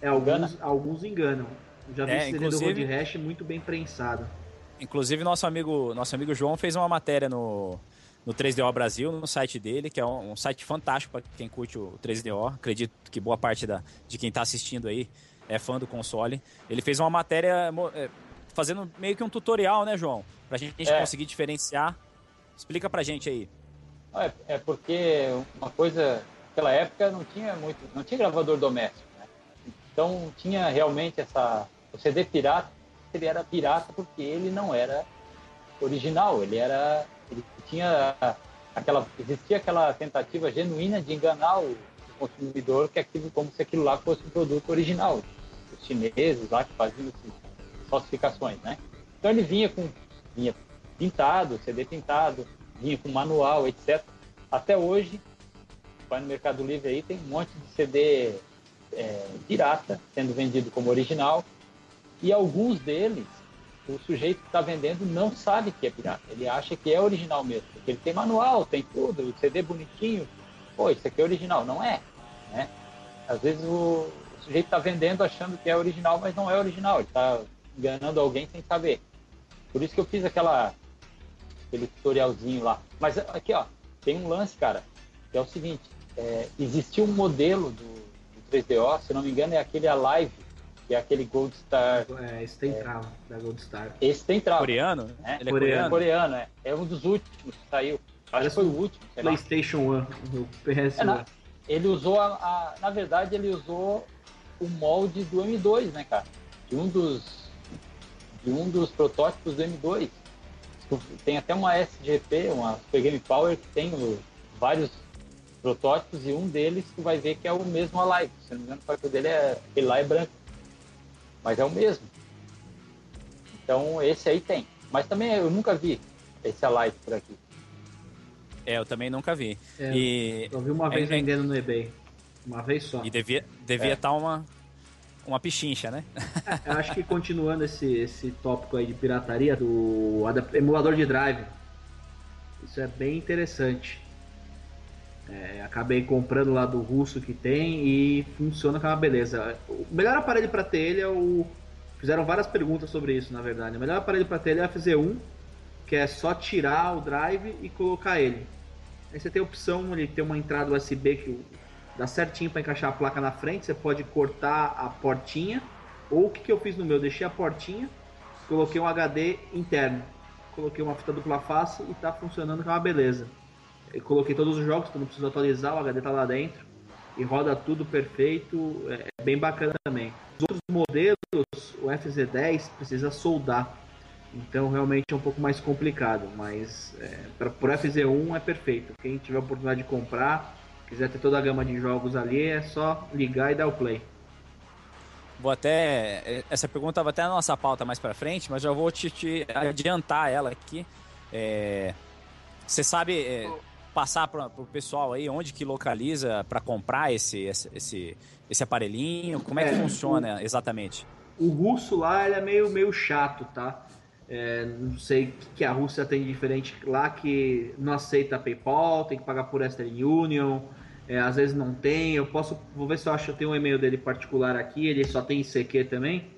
é, alguns, alguns enganam. Já vi É, CD do Road Rash muito bem prensado. Inclusive, nosso amigo, nosso amigo João fez uma matéria no, no 3DO Brasil, no site dele, que é um, um site fantástico para quem curte o 3DO. Acredito que boa parte da, de quem está assistindo aí é fã do console. Ele fez uma matéria é, fazendo meio que um tutorial, né, João? Pra gente É. conseguir diferenciar. Explica pra gente aí. É, é porque uma coisa, naquela época não tinha muito, não tinha gravador doméstico, né? Então tinha realmente essa, o CD pirata, ele era pirata porque ele não era original, ele era, tinha aquela, existia aquela tentativa genuína de enganar o, consumidor que aquilo, como se aquilo lá fosse um produto original, os chineses lá que faziam essas falsificações, né? Então ele vinha com, vinha pintado, CD pintado, vinha com manual, etc. Até hoje, vai no Mercado Livre aí, tem um monte de CD é, pirata sendo vendido como original. E alguns deles, o sujeito que está vendendo não sabe que é pirata. Ele acha que é original mesmo. Porque ele tem manual, tem tudo, o CD bonitinho. Pô, isso aqui é original. Não é. Né? Às vezes o, o sujeito está vendendo achando que é original, mas não é original. Ele está enganando alguém sem saber. Por isso que eu fiz aquela aquele tutorialzinho lá. Mas aqui, ó, tem um lance, cara, que é o seguinte, é, existiu um modelo do, do 3DO, se não me engano, é aquele Alive, que é aquele Gold Star. É, esse tem é, trava da Gold Star. Esse tem trava. Coreano? É, Ele é coreano. coreano, é. É um dos últimos que saiu. Acho que foi o último. PlayStation 1, o PS1. É, na, ele usou a, a, Na verdade, ele usou o molde do M2, né, cara? De um dos. De um dos protótipos do M2. Tem até uma SGP, uma Super Game Power, que tem o, vários protótipos e um deles tu vai ver que é o mesmo Alive. Se não me engano, o dele é. Ele lá é branco. Mas é o mesmo. Então esse aí tem. Mas também eu nunca vi esse Alive por aqui. É, eu também nunca vi. É, e... Eu vi uma vez é, vendendo no eBay. Uma vez só. E devia devia é. estar tá uma, uma pichincha, né? É, eu acho que continuando esse, esse tópico aí de pirataria do emulador de drive, isso é bem interessante. É, acabei comprando lá do russo que tem e funciona com uma beleza. O melhor aparelho para ter ele é o. Fizeram várias perguntas sobre isso, na verdade. O melhor aparelho para ter ele é o FZ1, que é só tirar o drive e colocar ele. Aí você tem a opção, ele tem uma entrada USB que dá certinho para encaixar a placa na frente. Você pode cortar a portinha. Ou o que, que eu fiz no meu? Deixei a portinha, coloquei um HD interno, coloquei uma fita dupla face e está funcionando com uma beleza. Eu coloquei todos os jogos, tu não precisa atualizar, o HD tá lá dentro e roda tudo perfeito, é, é bem bacana também. Os outros modelos, o FZ10 precisa soldar, então realmente é um pouco mais complicado, mas é, para o FZ1 é perfeito. Quem tiver a oportunidade de comprar, quiser ter toda a gama de jogos ali, é só ligar e dar o play. Vou até. Essa pergunta estava até na nossa pauta mais para frente, mas já vou te, te adiantar ela aqui. É, você sabe. É, passar para o pessoal aí onde que localiza para comprar esse, esse, esse aparelhinho? Como é que é, funciona o, exatamente? O russo lá ele é meio, meio chato, tá? É, não sei o que, que a Rússia tem de diferente lá que não aceita PayPal, tem que pagar por Western Union, é, às vezes não tem. Eu posso, vou ver se eu acho que tem um e-mail dele particular aqui, ele só tem ICQ também.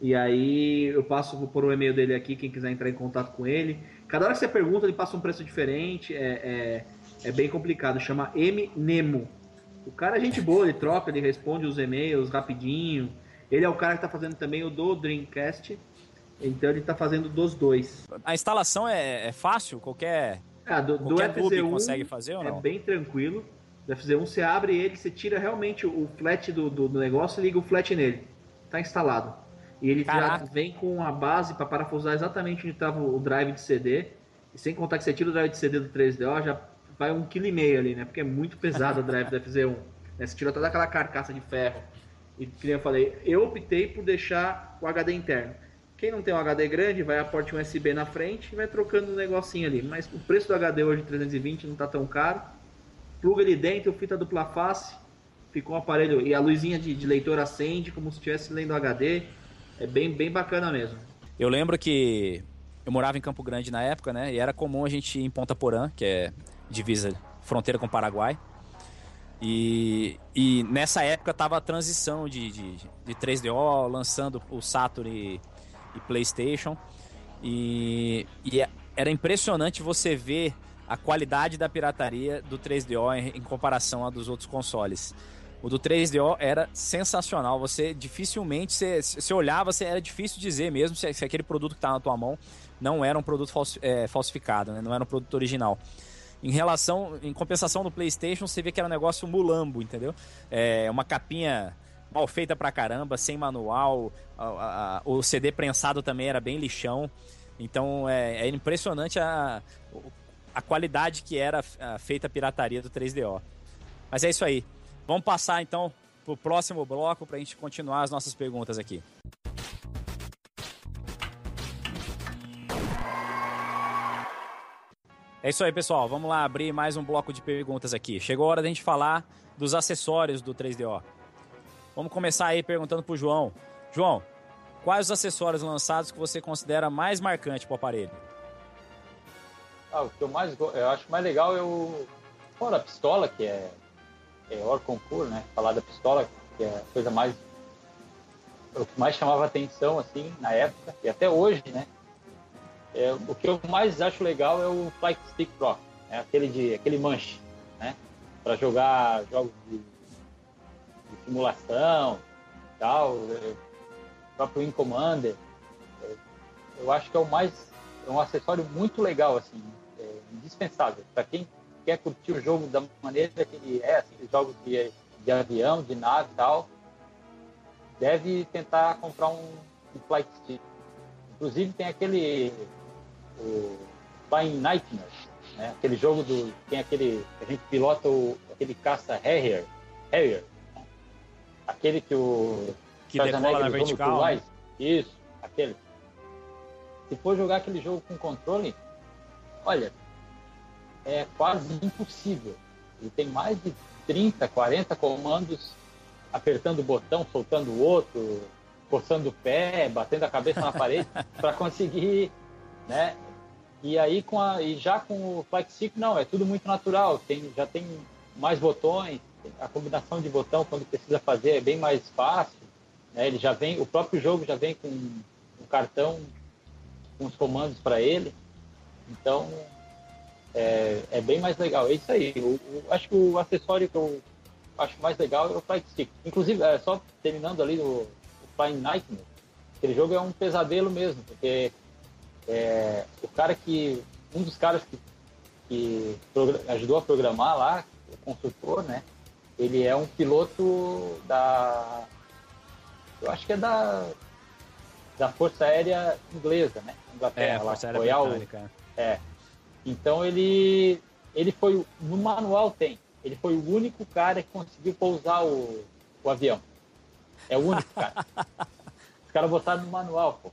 E aí eu passo por o e-mail dele aqui, quem quiser entrar em contato com ele. Cada hora que você pergunta, ele passa um preço diferente. É, é, é bem complicado. Chama M Nemo. O cara é gente boa, ele troca, ele responde os e-mails rapidinho. Ele é o cara que está fazendo também o do Dreamcast. Então ele está fazendo dos dois. A instalação é, é fácil? Qualquer, ah, do, qualquer do FZ1 consegue fazer ou é não? É bem tranquilo. Do FZ1 você abre ele, você tira realmente o flat do, do, do negócio e liga o flat nele. Está instalado. E ele Caraca. já vem com a base para parafusar exatamente onde estava o drive de CD. E sem contar que você tira o drive de CD do 3DO, já vai um kg e meio ali, né? Porque é muito pesado o drive do FZ1. Né? Você tirou toda aquela carcaça de ferro. E que eu falei, eu optei por deixar o HD interno. Quem não tem um HD grande, vai a porta USB na frente e vai trocando um negocinho ali. Mas o preço do HD hoje, 320, não está tão caro. Pluga ele dentro, fita dupla face, ficou um aparelho. E a luzinha de, de leitor acende como se estivesse lendo HD. É bem, bem bacana mesmo. Eu lembro que eu morava em Campo Grande na época, né? E era comum a gente ir em Ponta Porã, que é divisa, fronteira com o Paraguai. E, e nessa época tava a transição de, de, de 3DO, lançando o Saturn e, e PlayStation. E, e, é, era impressionante você ver a qualidade da pirataria do 3DO em, em comparação a dos outros consoles. O do 3DO era sensacional. Você dificilmente, você, você olhava, você, era difícil dizer mesmo se, se aquele produto que está na tua mão não era um produto é, falsificado, né? não era um produto original. Em relação, em compensação do PlayStation, você vê que era um negócio mulambo, entendeu? É uma capinha mal feita pra caramba, sem manual. A, a, a, o CD prensado também era bem lixão. Então é, é impressionante a, a qualidade que era feita a pirataria do 3DO. Mas é isso aí. Vamos passar então para o próximo bloco para a gente continuar as nossas perguntas aqui. É isso aí, pessoal. Vamos lá abrir mais um bloco de perguntas aqui. Chegou a hora da gente falar dos acessórios do 3DO. Vamos começar aí perguntando pro João. João, quais os acessórios lançados que você considera mais marcante para o aparelho? Ah, o que eu mais eu acho mais legal é o fora a pistola, que é é, hors concours, né? Falar da pistola, que é a coisa mais o que mais chamava atenção assim na época e até hoje, né? É, o que eu mais acho legal é o Flight Stick Pro, é aquele de aquele manche, né? Para jogar jogos de, de simulação, tal, é, próprio Wing Commander. É, eu acho que é o mais é um acessório muito legal assim, é, indispensável para quem quer curtir o jogo da maneira que ele é, assim, jogos de, de avião, de nave tal, deve tentar comprar um, um flight stick. Inclusive tem aquele o Flying Nightmare, né? aquele jogo do tem aquele a gente pilota o, aquele caça Harrier, Harrier, aquele que o que decola na vertical. Né? Isso, aquele. Se for jogar aquele jogo com controle, olha, é quase impossível. Ele tem mais de 30, 40 comandos apertando o botão, soltando o outro, forçando o pé, batendo a cabeça na parede para conseguir, né? E aí com a e já com o Flex não, é tudo muito natural, tem já tem mais botões, a combinação de botão quando precisa fazer é bem mais fácil, né? Ele já vem, o próprio jogo já vem com um cartão com os comandos para ele. Então, é, é, bem mais legal. É isso aí. Eu, eu, acho que o acessório que eu acho mais legal é o Flight Stick. Inclusive, é, só terminando ali o, o Flying Nightmare, aquele jogo é um pesadelo mesmo, porque é, o cara que. Um dos caras que, que ajudou a programar lá, o consultor, né? Ele é um piloto da. Eu acho que é da. Da Força Aérea Inglesa, né? Inglaterra, é, lá, Força Aérea Royal, Britânica. É. Então ele. Ele foi. No manual tem. Ele foi o único cara que conseguiu pousar o, o avião. É o único cara. Os caras botaram no manual, pô.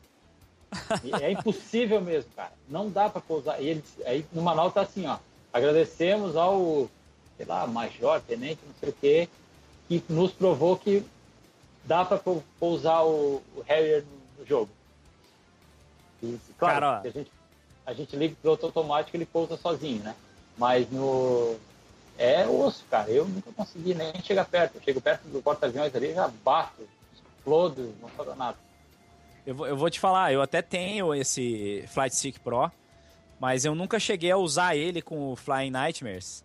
É impossível mesmo, cara. Não dá para pousar. E ele, aí no manual tá assim, ó. Agradecemos ao, sei lá, major, tenente, não sei o quê, que nos provou que dá para pousar o, o Harrier no, no jogo. E, claro, cara, a gente, a gente liga o piloto automático ele pousa sozinho, né? Mas no. É osso, cara. Eu nunca consegui nem chegar perto. Eu chego perto do porta-aviões ali, já bato, explodo, não faço nada. Eu vou, eu vou te falar, eu até tenho esse Flight Stick Pro, mas eu nunca cheguei a usar ele com o Flying Nightmares,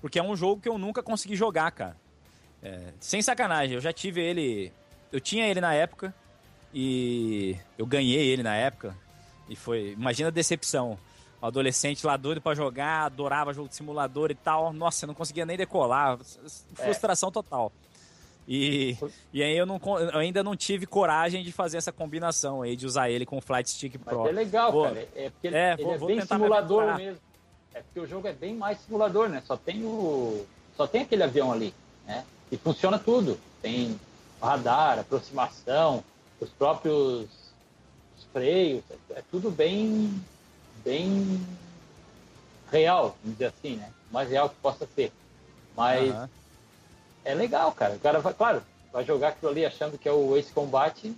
porque é um jogo que eu nunca consegui jogar, cara. É, sem sacanagem, eu já tive ele. Eu tinha ele na época e eu ganhei ele na época. E foi. Imagina a decepção. O adolescente lá doido pra jogar, adorava jogo de simulador e tal. Nossa, eu não conseguia nem decolar. Frustração é. total. E, e aí eu, não, eu ainda não tive coragem de fazer essa combinação aí, de usar ele com o Flight Stick Pro. Mas é legal, vou, cara. É porque ele é, ele vou, é bem simulador mesmo. É porque o jogo é bem mais simulador, né? Só tem o. Só tem aquele avião ali, né? E funciona tudo. Tem radar, aproximação, os próprios freios, é, é tudo bem, bem real, vamos dizer assim, né? O mais real que possa ser. Mas uhum é legal, cara. O cara vai, claro, vai jogar aquilo ali achando que é o Ace Combat,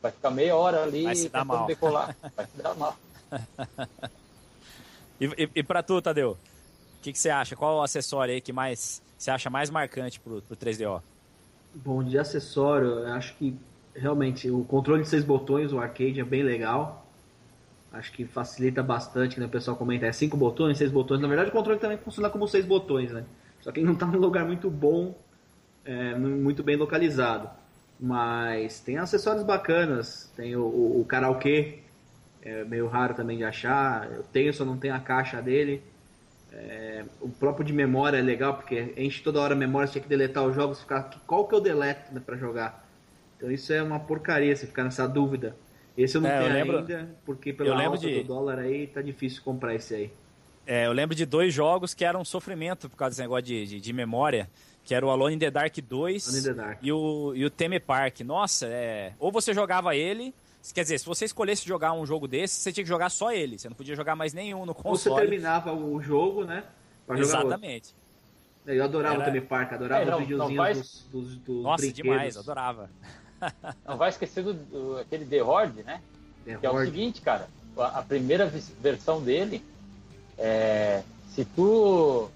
vai ficar meia hora ali vai se dar mal. decolar. Vai se dar mal. e, e, e pra tu, Tadeu? O que, que você acha? Qual o acessório aí que mais você acha mais marcante pro, pro 3DO? Bom, de acessório, eu acho que realmente o controle de seis botões, o arcade é bem legal. Acho que facilita bastante, né? O pessoal comenta, é cinco botões, seis botões. Na verdade, o controle também funciona como seis botões, né? Só que ele não está num lugar muito bom, é, muito bem localizado. Mas tem acessórios bacanas, tem o, o, o karaokê, é meio raro também de achar. Eu tenho, só não tenho a caixa dele. É, o próprio de memória é legal, porque enche toda hora a memória, você tinha que deletar os jogos, ficar qual que eu deleto né, para jogar. Então isso é uma porcaria, você ficar nessa dúvida. Esse eu não é, tenho eu lembro, ainda, porque pela alta de... do dólar aí tá difícil comprar esse aí. É, eu lembro de dois jogos que eram um sofrimento por causa desse negócio de, de, de memória, que era o Alone in the Dark 2 the Dark. E, o, e o Theme Park. Nossa, é... ou você jogava ele, quer dizer, se você escolhesse jogar um jogo desse, você tinha que jogar só ele, você não podia jogar mais nenhum no console. Ou você terminava o jogo, né? Exatamente. Eu adorava era... o Theme Park, adorava é, não, os videozinhos vai... dos, dos, dos Nossa, brinquedos. demais, adorava. não vai esquecer do, do aquele The Horde, né? The que Horde. é o seguinte, cara, a primeira versão dele é, se tu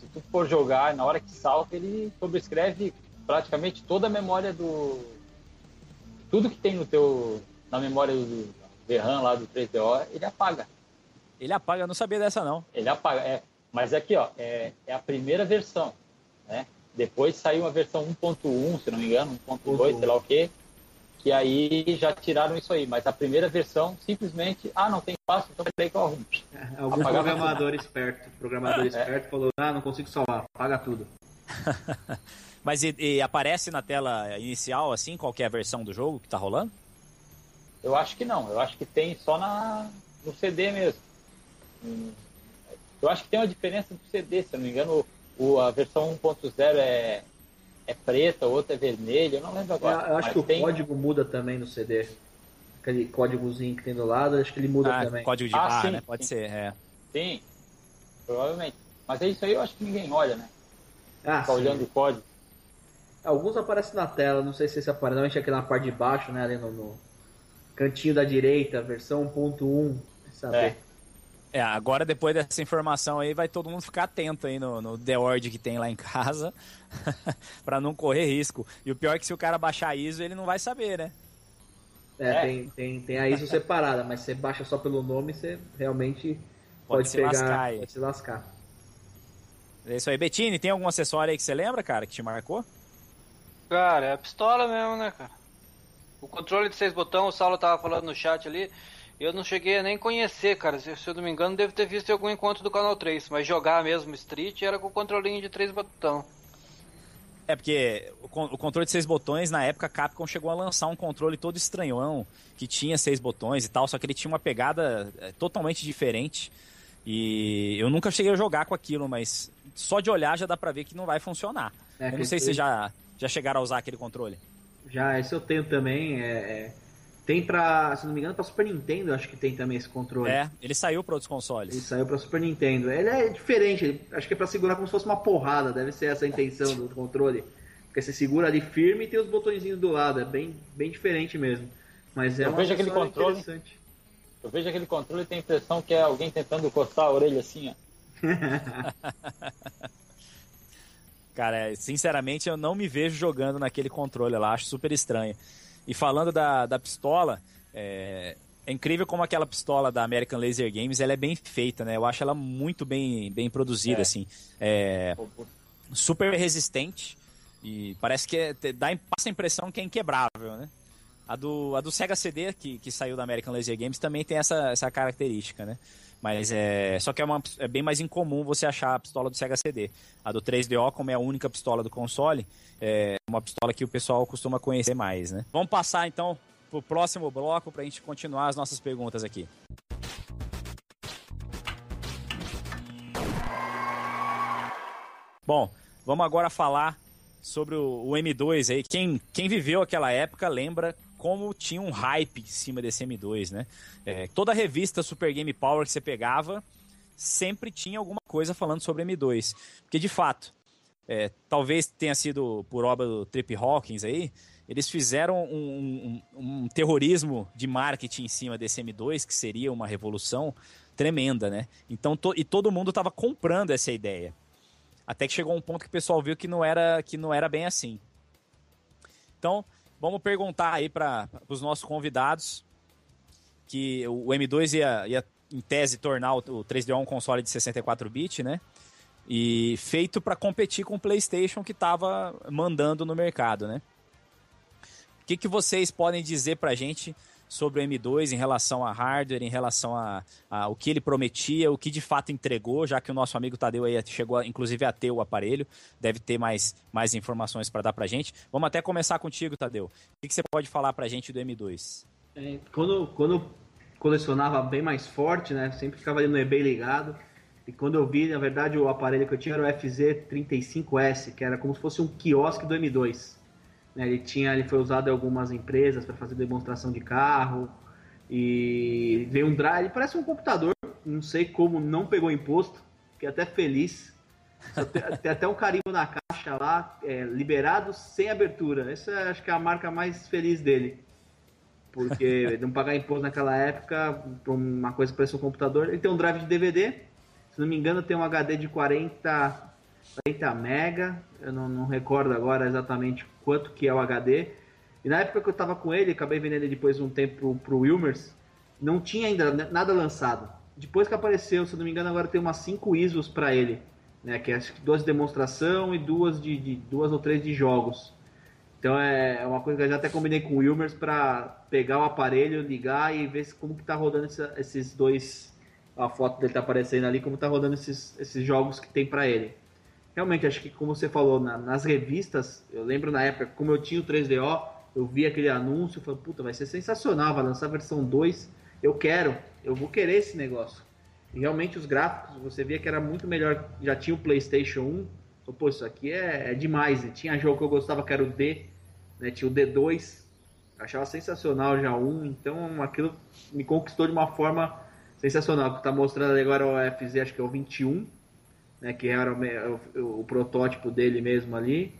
se tu for jogar na hora que salta, ele sobrescreve praticamente toda a memória do tudo que tem no teu na memória do, VRAM lá do 3DO, ele apaga. Ele apaga, eu não sabia dessa não. Ele apaga, é. Mas aqui, ó, é, é a primeira versão, né? Depois saiu a versão 1.1, se não me engano, 1.2, sei lá o quê, que aí já tiraram isso aí. Mas a primeira versão, simplesmente, ah, não tem espaço, então peraí que eu arrumo. É, algum programador esperto, programador é. esperto falou, ah, não consigo salvar, paga tudo. Mas e, e, aparece na tela inicial, assim, qualquer é versão do jogo que tá rolando? Eu acho que não, eu acho que tem só na, no CD mesmo. Eu acho que tem uma diferença do CD, se eu não me engano, o, a versão 1.0 é, é preta, outra é vermelha, eu não lembro agora. Eu, acho que o tem... código muda também no CD. Aquele códigozinho que tem do lado, acho que ele muda ah, também. Código de ah, barra, sim, né? Pode sim. ser, é. Sim, provavelmente. Mas é isso aí, eu acho que ninguém olha, né? Ah, Fica olhando o código. Alguns aparecem na tela, não sei se esse aparece, normalmente aqui na parte de baixo, né? Ali no, no cantinho da direita, versão 1.1, saber. É. É, agora depois dessa informação aí, vai todo mundo ficar atento aí no, no The Word que tem lá em casa, para não correr risco. E o pior é que se o cara baixar a ISO, ele não vai saber, né? É, é. Tem, tem, tem a ISO separada, mas você baixa só pelo nome, você realmente pode, pode se pegar, lascar pode se lascar. É isso aí. Bettini, tem algum acessório aí que você lembra, cara, que te marcou? Cara, é a pistola mesmo, né, cara? O controle de seis botões, o Saulo tava falando no chat ali. Eu não cheguei a nem conhecer, cara. Se, se eu não me engano, devo ter visto em algum encontro do Canal 3. Mas jogar mesmo Street era com o controlinho de três botões. É porque o, o, controle de seis botões, na época, a Capcom chegou a lançar um controle todo estranhão, que tinha seis botões e tal, só que ele tinha uma pegada é, totalmente diferente. E eu nunca cheguei a jogar com aquilo, mas só de olhar já dá pra ver que não vai funcionar. É, eu não sei se já, já chegaram a usar aquele controle. Já, esse eu tenho também. É, é tem pra, se não me engano, pra Super Nintendo, acho que tem também esse controle. É, ele saiu para outros consoles. Ele saiu pra Super Nintendo. Ele é diferente, ele, acho que é pra segurar como se fosse uma porrada, deve ser essa a intenção do controle. Porque você segura ali firme e tem os botõezinhos do lado, é bem, bem diferente mesmo. Mas é eu vejo aquele controle, Eu vejo aquele controle e tenho a impressão que é alguém tentando coçar a orelha assim, ó. Cara, sinceramente eu não me vejo jogando naquele controle lá, acho super estranho. E falando da, da pistola, é, é, incrível como aquela pistola da American Laser Games ela é bem feita, né? Eu acho ela muito bem, bem produzida, é. assim. É, super resistente e parece que é, dá, passa a impressão que é inquebrável, né? A do, a do Sega CD, que, que saiu da American Laser Games, também tem essa, essa característica, né? Mas é. Só que é, uma, é bem mais incomum você achar a pistola do Sega CD. A do 3DO, como é a única pistola do console, é uma pistola que o pessoal costuma conhecer mais, né? Vamos passar então pro próximo bloco pra gente continuar as nossas perguntas aqui. Bom, vamos agora falar sobre o, o M2 aí. Quem, quem viveu aquela época lembra como tinha um hype em cima desse M2, né? É, toda revista Super Game Power que você pegava sempre tinha alguma coisa falando sobre M2. Porque, de fato, é, talvez tenha sido por obra do Trip Hawkins aí, eles fizeram um, um, um, terrorismo de marketing em cima desse M2, que seria uma revolução tremenda, né? Então, to, e todo mundo estava comprando essa ideia. Até que chegou um ponto que o pessoal viu que não era, que não era bem assim. Então, Vamos perguntar aí para os nossos convidados que o M2 ia, ia em tese, tornar o 3DO um console de 64-bit, né? E feito para competir com o PlayStation que estava mandando no mercado, né? O que, que vocês podem dizer para a gente sobre o M2 em relação a hardware, em relação a, a, o que ele prometia, o que de fato entregou, já que o nosso amigo Tadeu aí chegou inclusive a ter o aparelho, deve ter mais, mais informações para dar para gente. Vamos até começar contigo, Tadeu. O que, que você pode falar para gente do M2? É, quando, quando colecionava bem mais forte, né, sempre ficava ali no eBay ligado, e quando eu vi, na verdade, o aparelho que eu tinha era o FZ35S, que era como se fosse um quiosque do M2. Né? Ele tinha, ele foi usado em algumas empresas para fazer demonstração de carro e veio um drive, ele parece um computador, não sei como não pegou imposto, fiquei até feliz. Tem, até um carimbo na caixa lá, é, liberado sem abertura. Essa é, acho que é a marca mais feliz dele. Porque não pagar imposto naquela época, por uma coisa que parece um computador. Ele tem um drive de DVD, se não me engano, tem um HD de 40 40 mega, eu não, não, recordo agora exatamente quanto que é o HD. E na época que eu tava com ele, acabei vendendo depois um tempo pro, pro Wilmers, não tinha ainda nada lançado. Depois que apareceu, se não me engano, agora tem umas 5 ISOs para ele, né? Que é duas de demonstração e duas de, de, duas ou três de jogos. Então é, é uma coisa que eu já até combinei com o Wilmers para pegar o aparelho, ligar e ver como que tá rodando esses dois. A foto dele tá aparecendo ali, como tá rodando esses, esses jogos que tem para ele. Realmente, acho que como você falou, na, nas revistas, eu lembro na época, como eu tinha o 3DO, eu vi aquele anúncio falei, puta, vai ser sensacional, vai lançar a versão 2, eu quero, eu vou querer esse negócio. E realmente os gráficos, você via que era muito melhor, já tinha o PlayStation 1, então, pô, isso aqui é, é demais. Né? Tinha jogo que eu gostava que era o D, né? tinha o D2, achava sensacional já um, então aquilo me conquistou de uma forma sensacional. Que tá mostrando agora o FZ, acho que é o 21, né? que era o, o, o protótipo dele mesmo ali.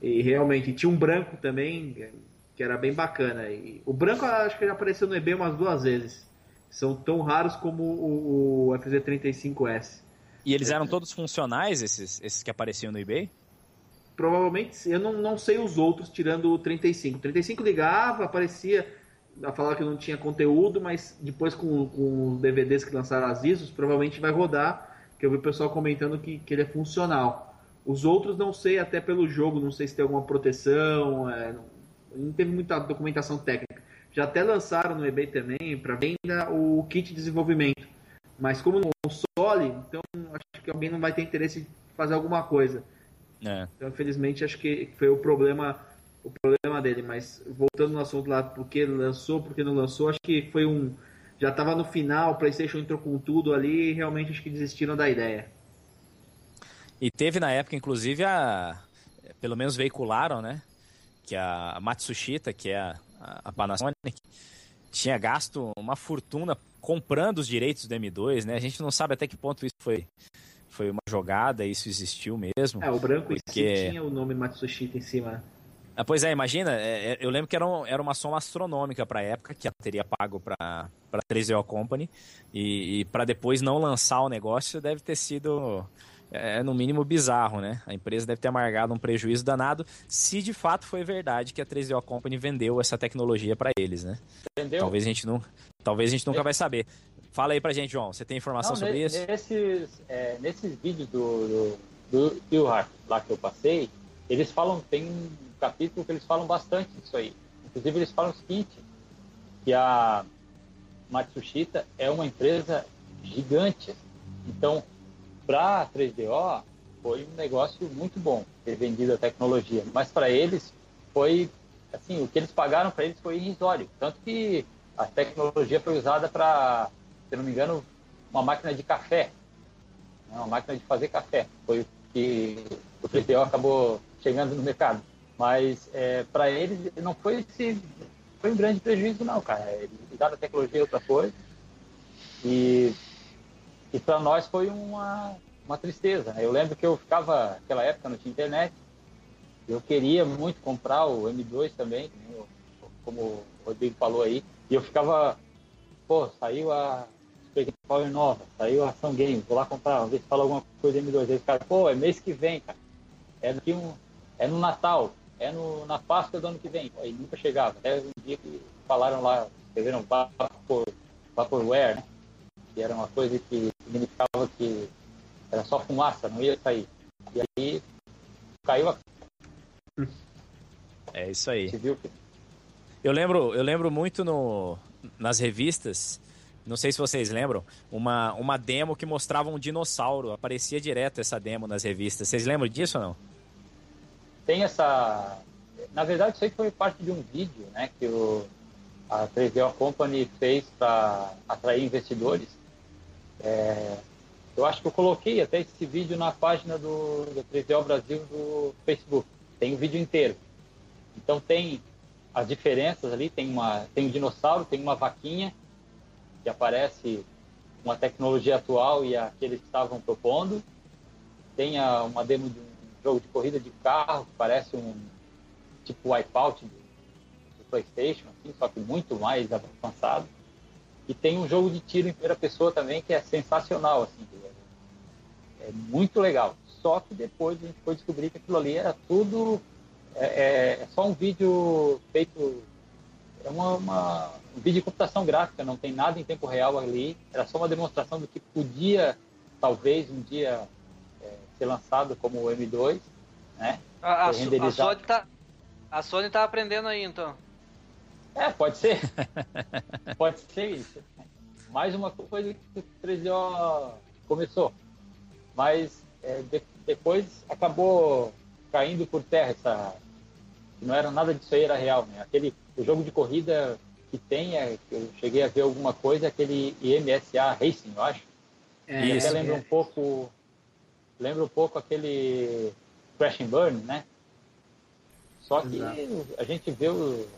E realmente tinha um branco também, que era bem bacana. E o branco acho que já apareceu no eBay umas duas vezes. São tão raros como o, o FZ35S. E eles eram todos funcionais, esses, esses que apareciam no eBay? Provavelmente, eu não, não sei os outros, tirando o 35. O 35 ligava, aparecia, falava que não tinha conteúdo, mas depois com, com os DVDs que lançaram as ISOs, provavelmente vai rodar, que eu vi o pessoal comentando que, que ele é funcional. Os outros não sei, até pelo jogo, não sei se tem alguma proteção, é, não, não teve muita documentação técnica. Já até lançaram no eBay também, para venda, o kit de desenvolvimento mas como no console, então acho que alguém não vai ter interesse em fazer alguma coisa. É. Então, infelizmente, acho que foi o problema o problema dele. Mas voltando no assunto lá, porque lançou, porque não lançou, acho que foi um. Já estava no final, o PlayStation entrou com tudo ali e realmente acho que desistiram da ideia. E teve na época, inclusive, a. Pelo menos veicularam, né? Que a Matsushita, que é a, a Panasonic, tinha gasto uma fortuna comprando os direitos do M2, né? A gente não sabe até que ponto isso foi, foi uma jogada, isso existiu mesmo. É, o branco porque... tinha o nome Matsushita em cima. Ah, pois é, imagina, é, é, eu lembro que era, um, era uma soma astronômica para a época, que ela teria pago para a 3DO Company, e, e para depois não lançar o negócio deve ter sido é no mínimo bizarro, né? A empresa deve ter amargado um prejuízo danado, se de fato foi verdade que a 3DO Company vendeu essa tecnologia para eles, né? Vendeu? Talvez a gente não, talvez a gente nunca vai saber. Fala aí pra gente, João. Você tem informação não, sobre nesse, isso? Nesses, é, nesses vídeos do, do, do, do lá que eu passei, eles falam, tem um capítulo que eles falam bastante disso aí. Inclusive eles falam o seguinte, que a Matsushita é uma empresa gigante. Então, para a 3DO foi um negócio muito bom ter vendido a tecnologia, mas para eles foi assim, o que eles pagaram para eles foi irrisório, tanto que a tecnologia foi usada para, se não me engano, uma máquina de café, né, uma máquina de fazer café, foi o que o 3DO acabou chegando no mercado. Mas é, para eles não foi esse, foi um grande prejuízo não, cara. Eles usaram a tecnologia outra coisa e e para nós foi uma, uma tristeza. Né? Eu lembro que eu ficava, naquela época não tinha internet, eu queria muito comprar o M2 também, como o Rodrigo falou aí, e eu ficava, pô, saiu a Power nova, saiu a Ação Game, vou lá comprar, vamos ver se fala alguma coisa do M2. Aí os pô, é mês que vem, cara. É, daqui um, é no Natal, é no, na Páscoa do ano que vem. Aí nunca chegava. Até um dia que falaram lá, escreveram Vapor, Vaporware, né? que era uma coisa que significava que era só fumaça, não ia sair. E aí caiu a. É isso aí. Eu lembro, eu lembro muito no, nas revistas, não sei se vocês lembram, uma, uma demo que mostrava um dinossauro. Aparecia direto essa demo nas revistas. Vocês lembram disso ou não? Tem essa. Na verdade, isso aí foi parte de um vídeo né, que o, a 3DO Company fez para atrair investidores. É, eu acho que eu coloquei até esse vídeo na página do, do 3DO Brasil do Facebook. Tem o vídeo inteiro. Então tem as diferenças ali, tem, uma, tem um dinossauro, tem uma vaquinha, que aparece uma tecnologia atual e a que eles estavam propondo. Tem a, uma demo de um jogo de corrida de carro, que parece um tipo Wipeout do, Playstation, assim, só que muito mais avançado. E tem um jogo de tiro em primeira pessoa também que é sensacional, assim, é, é muito legal. Só que depois a gente foi descobrir que aquilo ali era tudo é, é, é só um vídeo feito é uma, uma, um vídeo de computação gráfica, não tem nada em tempo real ali, era só uma demonstração do que podia, talvez, um dia ser lançado como o M2, né? A, a, a Sony tá, a Sony tá aprendendo aí, então. É, pode ser. pode ser isso. Mais uma coisa que o 3DO começou. Mas é, de, depois acabou caindo por terra essa. Não era nada disso aí, era real, né? Aquele o jogo de corrida que tem, é, que eu cheguei a ver alguma coisa, aquele IMSA Racing, eu acho. É, isso, até lembra é. um pouco. Lembra um pouco aquele Crash and Burn, né? Só que Exato. a gente vê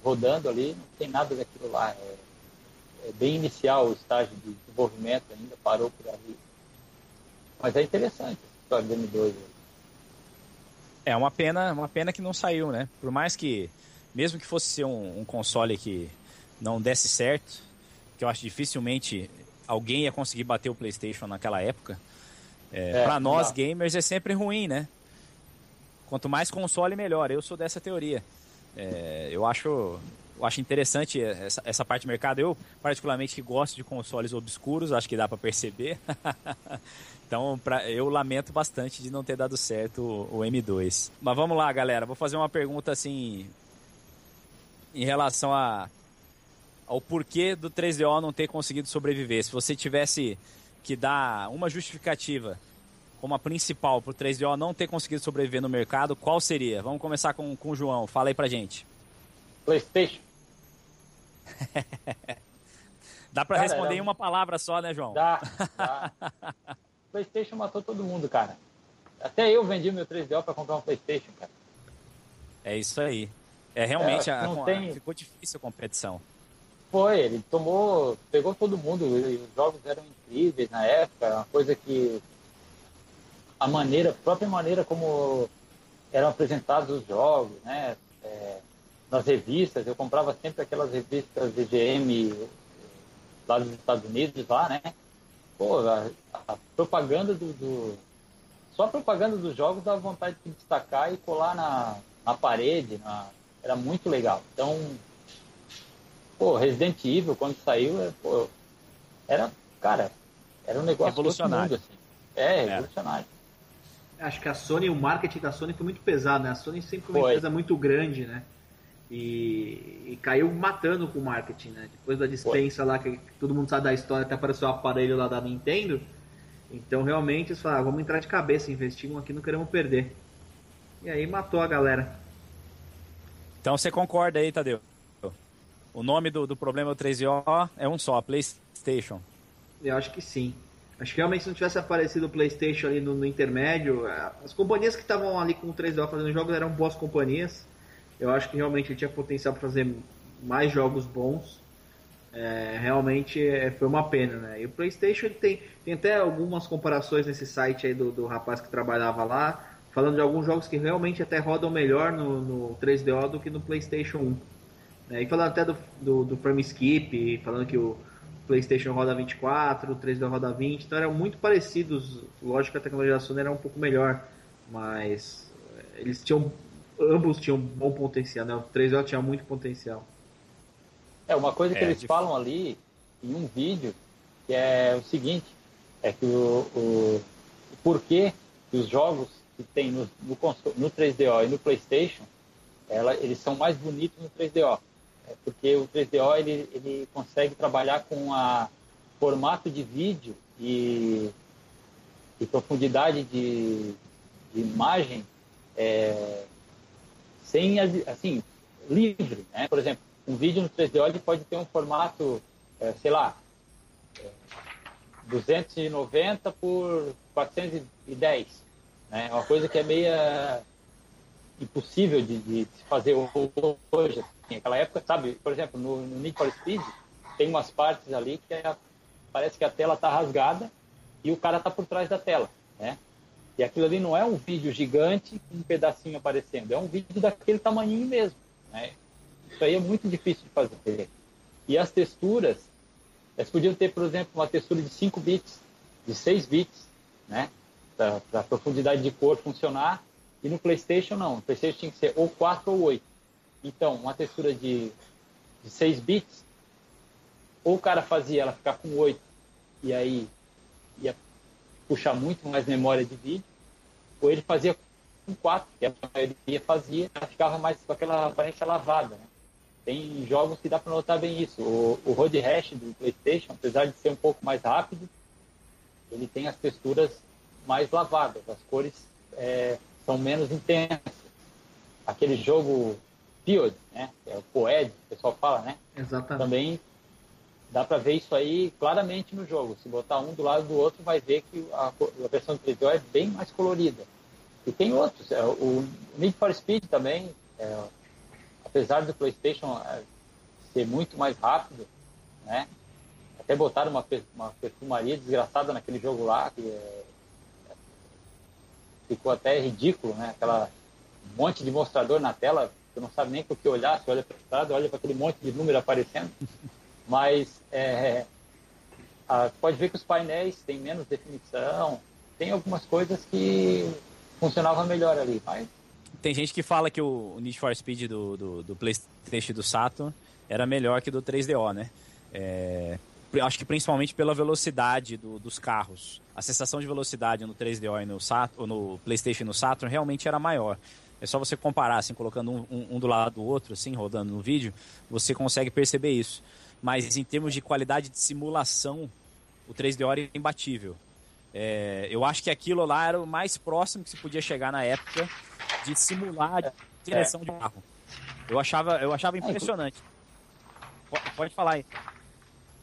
rodando ali, não tem nada daquilo lá. É, é, bem inicial o estágio de desenvolvimento ainda, parou por ali. Mas é interessante a história do M2. É uma pena, uma pena que não saiu, né? Por mais que, mesmo que fosse ser um, um console que não desse certo, que eu acho dificilmente alguém ia conseguir bater o PlayStation naquela época. É, é, para nós não. gamers é sempre ruim, né? Quanto mais console, melhor. Eu sou dessa teoria. É, eu acho eu acho interessante essa, essa, parte do mercado. Eu, particularmente, que gosto de consoles obscuros, acho que dá para perceber. então, pra, eu lamento bastante de não ter dado certo o, o, M2. Mas vamos lá, galera. Vou fazer uma pergunta assim. Em relação a, ao porquê do 3DO não ter conseguido sobreviver. Se você tivesse que dar uma justificativa como a principal para o 3DO não ter conseguido sobreviver no mercado, qual seria? Vamos começar com, com o João. Fala aí pra gente. PlayStation. Dá para responder em uma palavra só, né, João? Dá. dá. PlayStation matou todo mundo, cara. Até eu vendi meu 3DO para comprar um PlayStation, cara. É isso aí. É realmente é, a, a, tem... ficou difícil a competição. Foi, ele tomou, pegou todo mundo. Os jogos eram incríveis na época, uma coisa que a maneira, a própria maneira como eram apresentados os jogos, né? É, nas revistas, eu comprava sempre aquelas revistas VGM lá dos Estados Unidos, lá, né? Pô, a, a propaganda do, do, Só a propaganda dos jogos dava vontade de destacar e colar na, na parede, na, era muito legal. Então, pô, Resident Evil, quando saiu, é, pô, era, cara, era um negócio revolucionário. Mundo, assim. É, é, revolucionário. Acho que a Sony, o marketing da Sony foi muito pesado, né? A Sony sempre foi uma empresa muito grande, né? E, e, caiu matando com o marketing, né? Depois da dispensa Foi. lá, que todo mundo sabe da história, até apareceu o aparelho lá da Nintendo. Então realmente eles falaram, ah, vamos entrar de cabeça, investimos aqui, não queremos perder. E aí matou a galera. Então você concorda aí, Tadeu? O nome do, do problema do 3DO é um só, PlayStation. Eu acho que sim. Acho que realmente se não tivesse aparecido o PlayStation ali no, no intermédio, as companhias que estavam ali com o 3DO fazendo jogos eram boas companhias eu acho que realmente ele tinha potencial para fazer mais jogos bons. É, realmente é, foi uma pena, né? E o PlayStation tem, tem até algumas comparações nesse site aí do, do rapaz que trabalhava lá, falando de alguns jogos que realmente até rodam melhor no, no 3DO do que no PlayStation 1. É, e falando até do, do, do frame skip, falando que o PlayStation roda 24, o 3DO roda 20, então eram muito parecidos. Lógico que a tecnologia da Sony era um pouco melhor, mas é, eles tinham ambos tinham bom potencial, né? O 3O tinha muito potencial. É, uma coisa que é, eles de... falam ali em um vídeo que é o seguinte, é que o, o, o porquê que os jogos que tem no, no, no 3DO e no PlayStation, ela, eles são mais bonitos no 3DO. É porque o 3DO ele, ele consegue trabalhar com a formato de vídeo e, e profundidade de, de imagem é, sem, assim, livre, né? Por exemplo, um vídeo no 3D pode ter um formato, é, sei lá, é, 290 por 410, né? Uma coisa que é meio impossível de, de se fazer hoje. Assim, naquela época, sabe, por exemplo, no, no Need for Speed, tem umas partes ali que é, parece que a tela está rasgada e o cara está por trás da tela, né? E aquilo ali não é um vídeo gigante com um pedacinho aparecendo, é um vídeo daquele tamanhinho mesmo. Né? Isso aí é muito difícil de fazer. E as texturas, elas podiam ter, por exemplo, uma textura de 5 bits, de 6 bits, né? para a profundidade de cor funcionar. E no PlayStation não, no PlayStation tinha que ser ou 4 ou 8. Então, uma textura de, de 6 bits ou o cara fazia ela ficar com 8 e aí ia puxar muito mais memória de vídeo, ou ele fazia com 4, que a maioria fazia, ela ficava mais com aquela aparência lavada. Né? Tem jogos que dá para notar bem isso. O, o Road Rash do PlayStation, apesar de ser um pouco mais rápido, ele tem as texturas mais lavadas, as cores é, são menos intensas. Aquele jogo Field, né? É o Poed, o pessoal fala, né? Exatamente. Também dá para ver isso aí claramente no jogo. Se botar um do lado do outro, vai ver que a, a versão 3D é bem mais colorida. E tem outros. É, o Need for Speed também, é, apesar do PlayStation é, ser muito mais rápido, né? Até botaram uma, uma perfumaria desgraçada naquele jogo lá, que é, ficou até ridículo, né? Aquela monte de mostrador na tela, você não sabe nem por que olhar, você olha para o estrada, olha para aquele monte de número aparecendo. Mas é, a, pode ver que os painéis têm menos definição, tem algumas coisas que funcionavam melhor ali, mas... Tem gente que fala que o Need for Speed do, do, do PlayStation do Saturn era melhor que do 3DO, né? É, acho que principalmente pela velocidade do, dos carros. A sensação de velocidade no 3DO e no, Saturn, no PlayStation e no Saturn realmente era maior. É só você comparar, assim, colocando um, um, um, do lado do outro, assim, rodando no vídeo, você consegue perceber isso. Mas em termos de qualidade de simulação, o 3DO era imbatível. É, eu acho que aquilo lá era o mais próximo que se podia chegar na época de simular a direção é. de carro. Eu achava, eu achava impressionante. Pode, pode falar aí.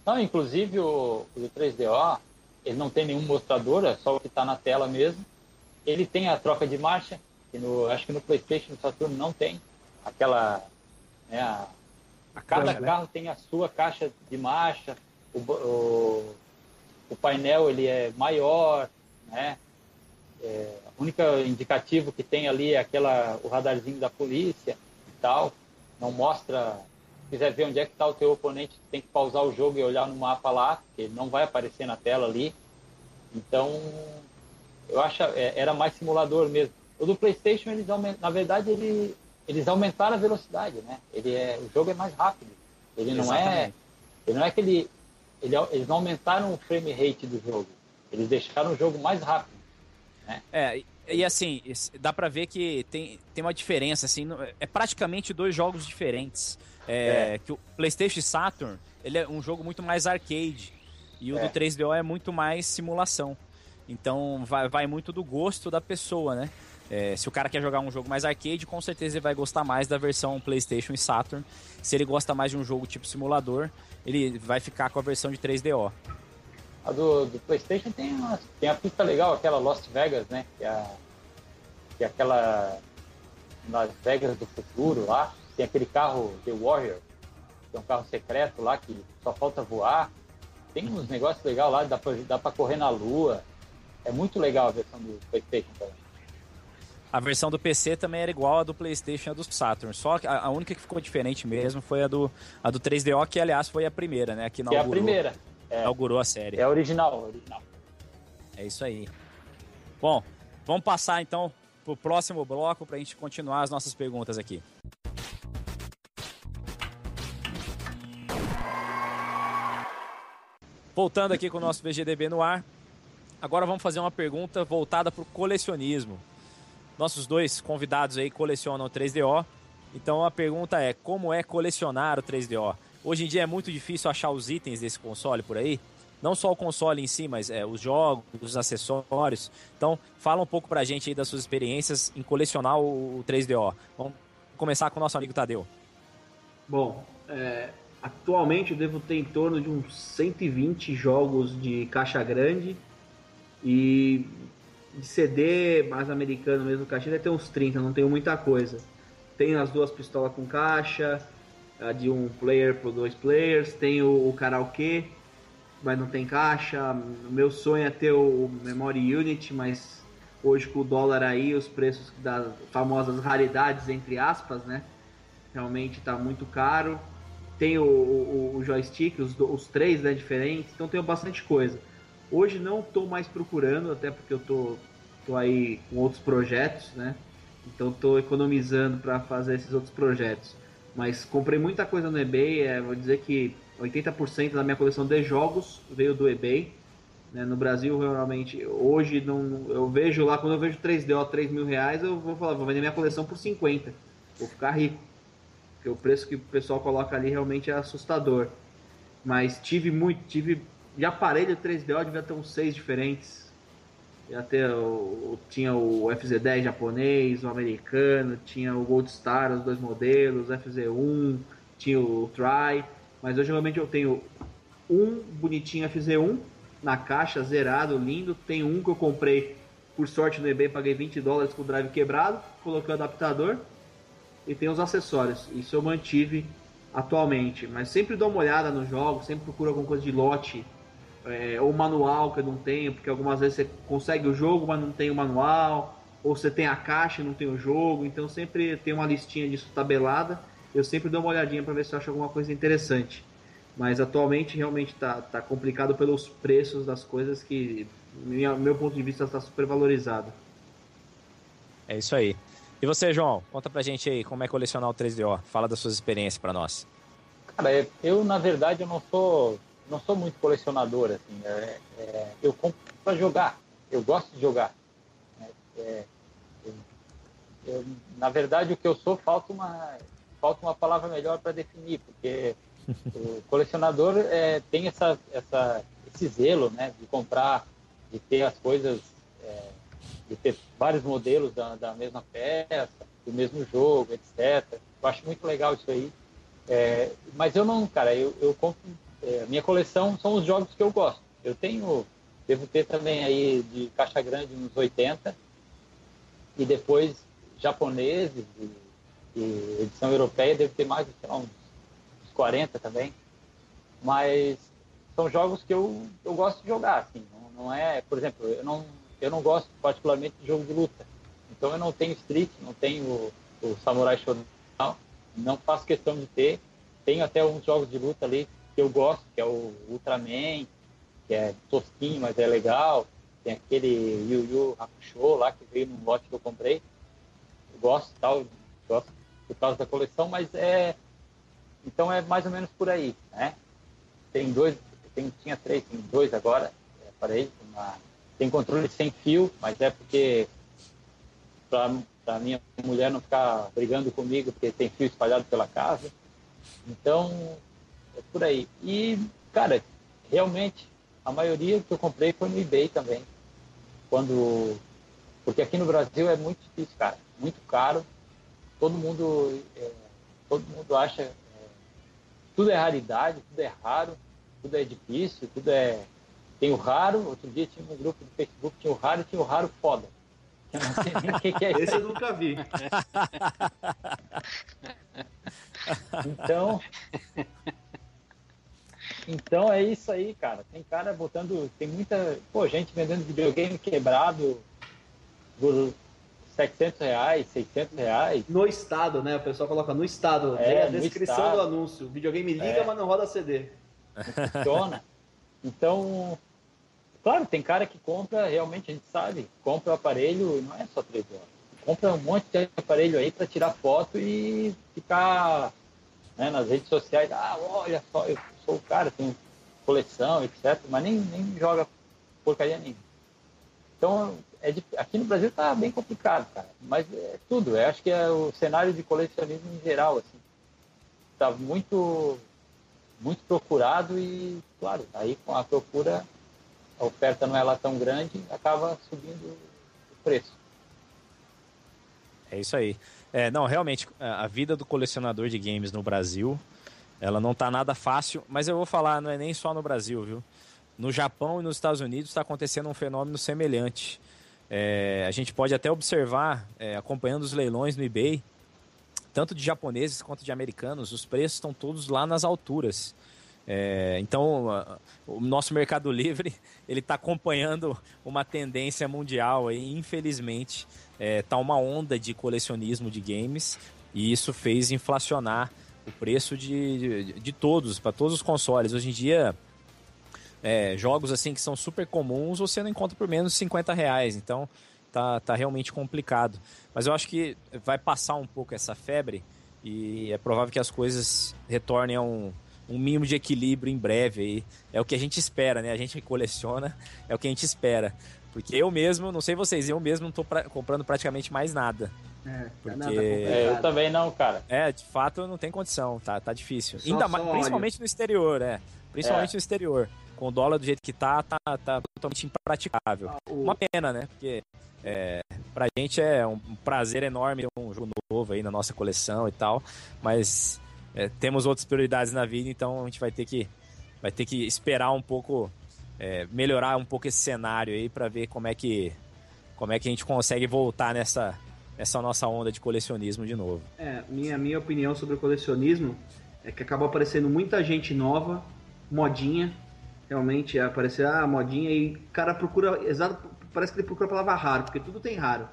Não, inclusive o, o 3DO, ele não tem nenhum mostrador, é só o que está na tela mesmo. Ele tem a troca de marcha, que no, acho que no PlayStation, no Saturn não tem aquela. Né, a, a cada carro tem a sua caixa de marcha, o, o, o painel ele é maior, né? É, o único indicativo que tem ali é aquela, o radarzinho da polícia e tal. Não mostra quiser ver onde é que está o teu oponente, tem que pausar o jogo e olhar no mapa lá, porque ele não vai aparecer na tela ali. Então, eu acho é, era mais simulador mesmo. O do PlayStation, eles na verdade, ele, eles aumentaram a velocidade, né? Ele é, o jogo é mais rápido. Ele não é, Exatamente. é, ele não é que ele, ele, eles não aumentaram o frame rate do jogo. Eles deixaram o jogo mais rápido. Né? É, e assim, dá pra ver que tem, tem uma diferença, assim, é praticamente dois jogos diferentes. É, é. Que o PlayStation Saturn, ele é um jogo muito mais arcade. E o é. do 3DO é muito mais simulação. Então vai, vai muito do gosto da pessoa, né? É, se o cara quer jogar um jogo mais arcade, com certeza ele vai gostar mais da versão PlayStation e Saturn. Se ele gosta mais de um jogo tipo simulador, ele vai ficar com a versão de 3DO. A do, do PlayStation tem, uma, tem a pista legal, aquela Lost Vegas, né? Que é, que é aquela Las Vegas do futuro lá. Tem aquele carro The Warrior, que é um carro secreto lá que só falta voar. Tem uns negócios legais lá, dá pra, dá pra correr na lua. É muito legal a versão do PlayStation também. A versão do PC também era igual a do PlayStation e a do Saturn. Só que a, única que ficou diferente mesmo foi a do, a do 3DO, que aliás foi a primeira, né? Que, que é a primeira. É, inaugurou a série. É original, original. É isso aí. Bom, vamos passar então pro próximo bloco para a gente continuar as nossas perguntas aqui. Voltando aqui com o nosso VGDB no ar, agora vamos fazer uma pergunta voltada para o colecionismo. Nossos dois convidados aí colecionam o 3DO, então a pergunta é: como é colecionar o 3DO? Hoje em dia é muito difícil achar os itens desse console por aí. Não só o console em si, mas é, os jogos, os acessórios. Então, fala um pouco pra gente aí das suas experiências em colecionar o 3DO. Vamos começar com o nosso amigo Tadeu. Bom, é, Atualmente eu devo ter em torno de uns 120 jogos de caixa grande e de CD mais americano mesmo, caixa deve ter uns 30, não tenho muita coisa. Tenho as duas pistolas com caixa, a de um player para dois players, tenho o karaokê, mas não tem caixa. Meu sonho é ter o Memory Unit, mas hoje com o dólar aí, os preços das famosas raridades, entre aspas, né? Realmente está muito caro tem o, o, o joystick, os, os, três né, diferentes, então tenho bastante coisa. Hoje não estou mais procurando, até porque eu tô, tô aí com outros projetos, né? Então estou economizando para fazer esses outros projetos. Mas comprei muita coisa no eBay, é, vou dizer que 80% da minha coleção de jogos veio do eBay. Né? No Brasil, realmente, hoje não, eu vejo lá, quando eu vejo 3DO 3 mil reais, eu vou falar, vou vender minha coleção por 50. Vou ficar rico. Porque o preço que o pessoal coloca ali realmente é assustador. Mas tive muito, tive de aparelho 3DO, devia ter uns seis diferentes. Já ter o, tinha o FZ10 japonês, o americano, tinha o Gold Star, os dois modelos, FZ1, tinha o Try. Mas hoje realmente eu tenho um bonitinho FZ1 na caixa, zerado, lindo. Tem um que eu comprei por sorte no eBay, paguei 20 dólares com o drive quebrado, coloquei o adaptador e tem os acessórios. Isso eu mantive atualmente, mas sempre dou uma olhada no jogo, sempre procuro alguma coisa de lote é, ou manual que eu não tenho, porque algumas vezes você consegue o jogo, mas não tem o manual, ou você tem a caixa e não tem o jogo, então sempre tem uma listinha disso tabelada. Eu sempre dou uma olhadinha para ver se eu acho alguma coisa interessante. Mas atualmente realmente está tá complicado pelos preços das coisas que, minha, meu ponto de vista, está super valorizado. É isso aí. E você, João, conta pra gente aí como é colecionar o 3DO. Fala das suas experiências para nós. Cara, eu na verdade eu não sou não sou muito colecionador assim. É, é, eu compro para jogar. Eu gosto de jogar. É, é, eu, eu, na verdade o que eu sou falta uma falta uma palavra melhor para definir, porque o colecionador é, tem essa, essa, esse zelo né, de comprar, de ter as coisas, é, de ter vários modelos da, da, mesma peça, do mesmo jogo, etc. Eu acho muito legal isso aí. Mas eu não, cara, eu, eu compro. É, minha coleção são os jogos que eu gosto. Eu tenho, devo ter também aí de caixa grande uns 80 e depois japoneses e, e edição europeia deve ter mais de uns 40 também. Mas são jogos que eu, eu gosto de jogar, assim. Não, não é, por exemplo, eu não, eu não gosto particularmente de jogo de luta. Então eu não tenho Street, não tenho o, o Samurai Shodown, não faço questão de ter. Tenho até uns jogos de luta ali eu gosto, que é o Ultraman, que é tosquinho, mas é legal. Tem aquele Yu Yu Hakusho lá que veio num lote que eu comprei. Eu gosto tal, gosto por causa da coleção, mas é então é mais ou menos por aí, né? Tem dois, tem, tinha três, tem dois agora, é, aparelhos, uma, tem controle sem fio, mas é porque para minha mulher não ficar brigando comigo porque tem fio espalhado pela casa. Então, é por aí. E, cara, realmente, a maioria que eu comprei foi no eBay também. Quando. Porque aqui no Brasil é muito difícil, cara. Muito caro. Todo mundo, é, todo mundo acha tudo é raridade, tudo é raro, tudo é difícil, tudo é. Tem o raro, outro dia tinha um grupo do Facebook, tinha o raro e tinha o raro foda. Eu não sei nem o que, que é Esse eu nunca vi. então. Então é isso aí, cara. Tem cara botando. Tem muita. Pô, gente vendendo videogame quebrado por 700 reais, 600 reais. No estado, né? O pessoal coloca no estado. É, a descrição estado. do anúncio. O videogame liga, é. mas não roda CD. Funciona. Então, claro, tem cara que compra, realmente a gente sabe, compra o aparelho, não é só 3 horas. Compra um monte de aparelho aí para tirar foto e ficar né, nas redes sociais. Ah, olha só, eu sou o cara, tenho coleção, etc. Mas nem, nem joga porcaria nenhuma. Então, é de, aqui no Brasil está bem complicado, cara. Mas é tudo. Eu acho que é o cenário de colecionismo em geral, assim. Está muito, muito procurado e, claro, aí com a procura, a oferta não é lá tão grande, acaba subindo o preço. É isso aí. É, não, realmente, a vida do colecionador de games no Brasil, ela não tá nada fácil, mas eu vou falar, não é nem só no Brasil, viu? No Japão e nos Estados Unidos está acontecendo um fenômeno semelhante. É, a gente pode até observar, é, acompanhando os leilões no eBay, tanto de japoneses quanto de americanos, os preços estão todos lá nas alturas. É, então, o nosso Mercado Livre ele está acompanhando uma tendência mundial. E, infelizmente, está uma onda de colecionismo de games e isso fez inflacionar o preço de, de, de todos, para todos os consoles. Hoje em dia, é, jogos assim que são super comuns, você não encontra por menos de 50 reais. Então tá, tá realmente complicado. Mas eu acho que vai passar um pouco essa febre E é provável que as coisas retornem a um, um mínimo de equilíbrio em breve aí. É o que a gente espera, né? A gente coleciona, é o que a gente espera. Porque eu mesmo, não sei vocês, eu mesmo não tô pra, comprando praticamente mais nada. É, Porque- nada É, eu também não, cara. É, de fato não tem condição, tá, tá difícil. Só- Ainda só mais, principalmente no exterior, é. Principalmente É. no exterior. Com o dólar do jeito que tá, tá, tá totalmente impraticável. Ah, o- Uma pena, né? Porque é, pra gente é um prazer enorme ter um jogo novo aí na nossa coleção e tal, mas é, temos outras prioridades na vida, então a gente vai ter que, vai ter que esperar um pouco, é, melhorar um pouco esse cenário aí pra ver como é que, como é que a gente consegue voltar nessa, nessa nossa onda de colecionismo de novo. É, minha, minha opinião sobre o colecionismo é que acaba aparecendo muita gente nova, modinha, realmente é aparecer a modinha e o cara procura, exato, parece que ele procura a palavra raro, porque tudo tem raro.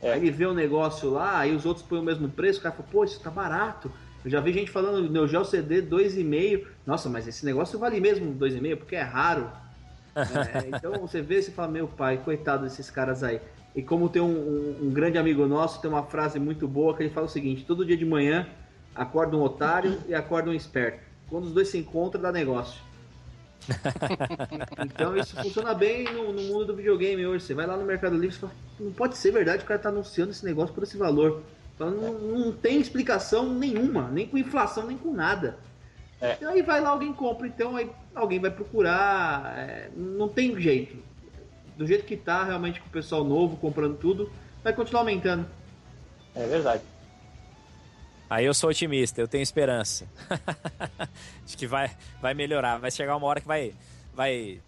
É. Aí ele vê o negócio lá, aí os outros põem o mesmo preço, o cara fala, pô, isso tá barato. Eu já vi gente falando Neo Geo CD 2,5. Nossa, mas esse negócio vale mesmo 2,5 porque é raro. É, então você vê e fala, meu pai, coitado desses caras aí. E como tem um, um- um grande amigo nosso, tem uma frase muito boa que ele fala o seguinte: todo dia de manhã acorda um otário e acorda um esperto. Quando os dois se encontram, dá negócio. então isso funciona bem no, no mundo do videogame hoje. Você vai lá no Mercado Livre e fala, não pode ser verdade que o cara tá anunciando esse negócio por esse valor. Fala, não, não tem explicação nenhuma, nem com inflação, nem com nada. É. E aí vai lá, alguém compra, então aí alguém vai procurar. é, não tem jeito. Do jeito que tá, realmente com o pessoal novo comprando tudo, vai continuar aumentando. É verdade. Aí eu sou otimista, eu tenho esperança. Acho que vai, vai melhorar, vai chegar uma hora que vai vai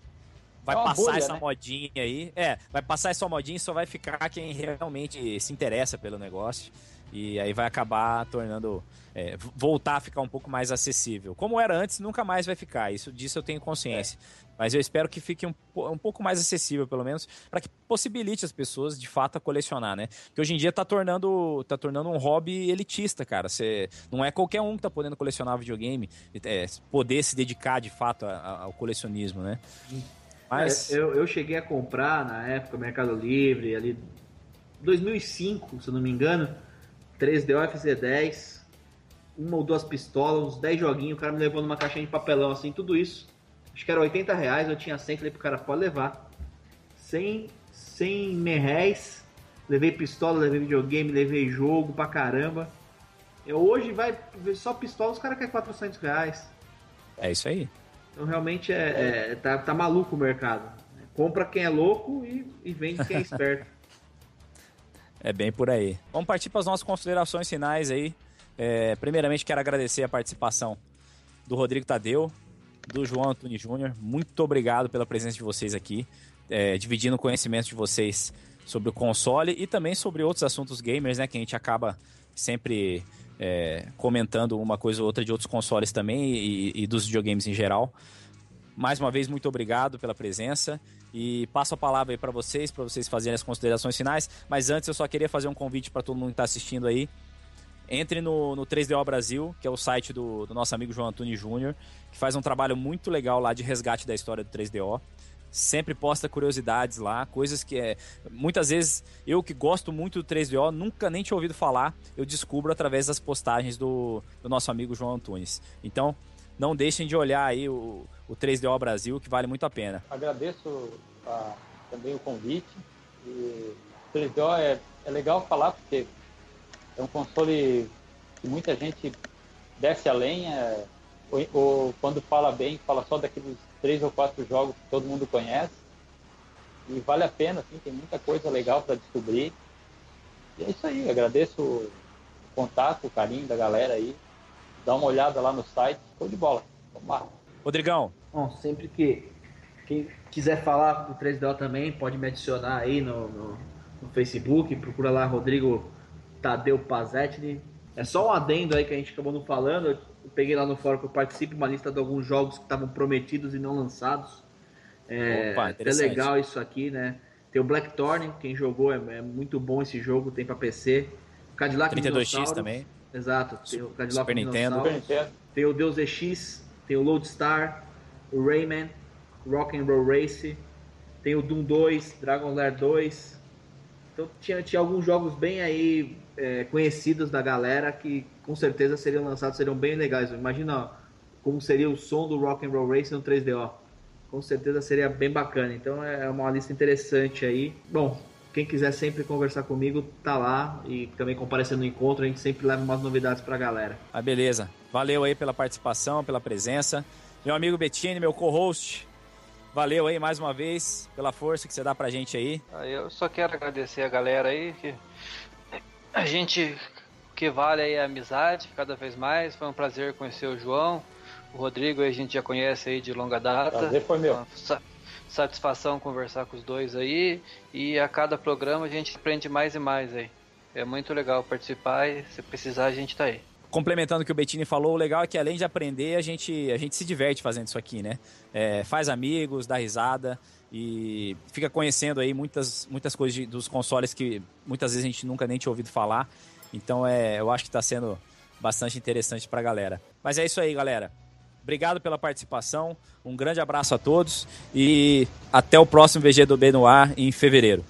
vai É passar bolha, essa né? modinha aí. É, vai passar essa modinha e só vai ficar quem realmente se interessa pelo negócio. E aí vai acabar tornando é, voltar a ficar um pouco mais acessível. Como era antes, nunca mais vai ficar. Isso disso eu tenho consciência. Mas eu espero que fique um, um pouco mais acessível, pelo menos, para que possibilite as pessoas de fato a colecionar, né? Que hoje em dia tá tornando, tá tornando um hobby elitista, cara. Você não é qualquer um que tá podendo colecionar videogame, é, poder se dedicar de fato a- a- ao colecionismo, né? Mas É, eu, eu cheguei a comprar na época Mercado Livre, ali 2005, se eu não me engano, 3DO FZ10, uma ou duas pistolas, uns 10 joguinhos, o cara me levou numa caixinha de papelão assim, tudo isso. Acho que era 80 reais, eu tinha 100, falei pro cara, pode levar. 100, 100 merréis, levei pistola, levei videogame, levei jogo pra caramba. Eu, hoje vai ver só pistola, os caras querem 400 reais. é isso aí. Então realmente é, é- tá, tá maluco o mercado. Compra quem é louco e, e vende quem é esperto. É bem por aí. Vamos partir para as nossas considerações finais aí. É, primeiramente, quero agradecer a participação do Rodrigo Tadeu, do João Antunes Júnior. Muito obrigado pela presença de vocês aqui, é, dividindo o conhecimento de vocês sobre o console e também sobre outros assuntos gamers, né? Que a gente acaba sempre é, comentando uma coisa ou outra de outros consoles também e, e dos videogames em geral. Mais uma vez, muito obrigado pela presença. E passo a palavra aí para vocês, para vocês fazerem as considerações finais. Mas antes, eu só queria fazer um convite para todo mundo que está assistindo aí. Entre no, no 3DO Brasil, que é o site do, do nosso amigo João Antunes Júnior, que faz um trabalho muito legal lá de resgate da história do 3DO. Sempre posta curiosidades lá, coisas que é. Muitas vezes eu que gosto muito do 3DO, nunca nem tinha ouvido falar, eu descubro através das postagens do, do nosso amigo João Antunes. Então, não deixem de olhar aí o, o 3DO Brasil, que vale muito a pena. Agradeço ah, também o convite. E 3DO é, é legal falar porque é um console que muita gente desce a lenha, ou, ou quando fala bem, fala só daqueles três ou quatro jogos que todo mundo conhece. E vale a pena, assim, tem muita coisa legal para descobrir. E é isso aí, agradeço o contato, o carinho da galera aí. Dá uma olhada lá no site, show de bola. Vamos lá. Rodrigão, Bom, sempre que quem quiser falar do 3DO também, pode me adicionar aí no, no, no Facebook, procura lá Rodrigo Tadeu Pazetti. É só um adendo aí que a gente acabou não falando. Eu peguei lá no fórum que eu participo uma lista de alguns jogos que estavam prometidos e não lançados. É, Opa, é legal isso aqui, né? Tem o Blackthorn, quem jogou, é, é muito bom esse jogo, tem pra PC. O Cadillac 32X Dinossauros. também. Exato, tem o Cadillac Super Nintendo. Dinossauros. Super Nintendo. Tem o Deus Ex, tem o Lodestar, o Rayman, Rock and Roll Race, tem o Doom 2, Dragon Lair 2, Então tinha, tinha alguns jogos bem aí é, conhecidos da galera que com certeza seriam lançados, seriam bem legais. Imagina como seria o som do Rock and Roll Racing no 3DO. Com certeza seria bem bacana. Então é uma lista interessante aí. Bom, quem quiser sempre conversar comigo, tá lá e também comparecer no encontro, a gente sempre leva umas novidades pra galera. Ah, beleza. Valeu aí pela participação, pela presença. Meu amigo Bettini, meu co-host, valeu aí mais uma vez pela força que você dá pra gente aí. Ah, eu só quero agradecer a galera aí, que a gente que vale aí a amizade cada vez mais. Foi um prazer conhecer o João. O Rodrigo a gente já conhece aí de longa data. Prazer foi meu satisfação conversar com os dois aí. E a cada programa a gente aprende mais e mais aí. É muito legal participar e se precisar a gente tá aí. Complementando o que o Bettini falou, o legal é que além de aprender, a gente, a gente se diverte fazendo isso aqui, né? É, faz amigos, dá risada e fica conhecendo aí muitas, muitas coisas de, dos consoles que muitas vezes a gente nunca nem tinha ouvido falar. Então é, eu acho que está sendo bastante interessante para a galera. Mas é isso aí, galera. Obrigado pela participação, um grande abraço a todos e até o próximo VG do B no ar em fevereiro.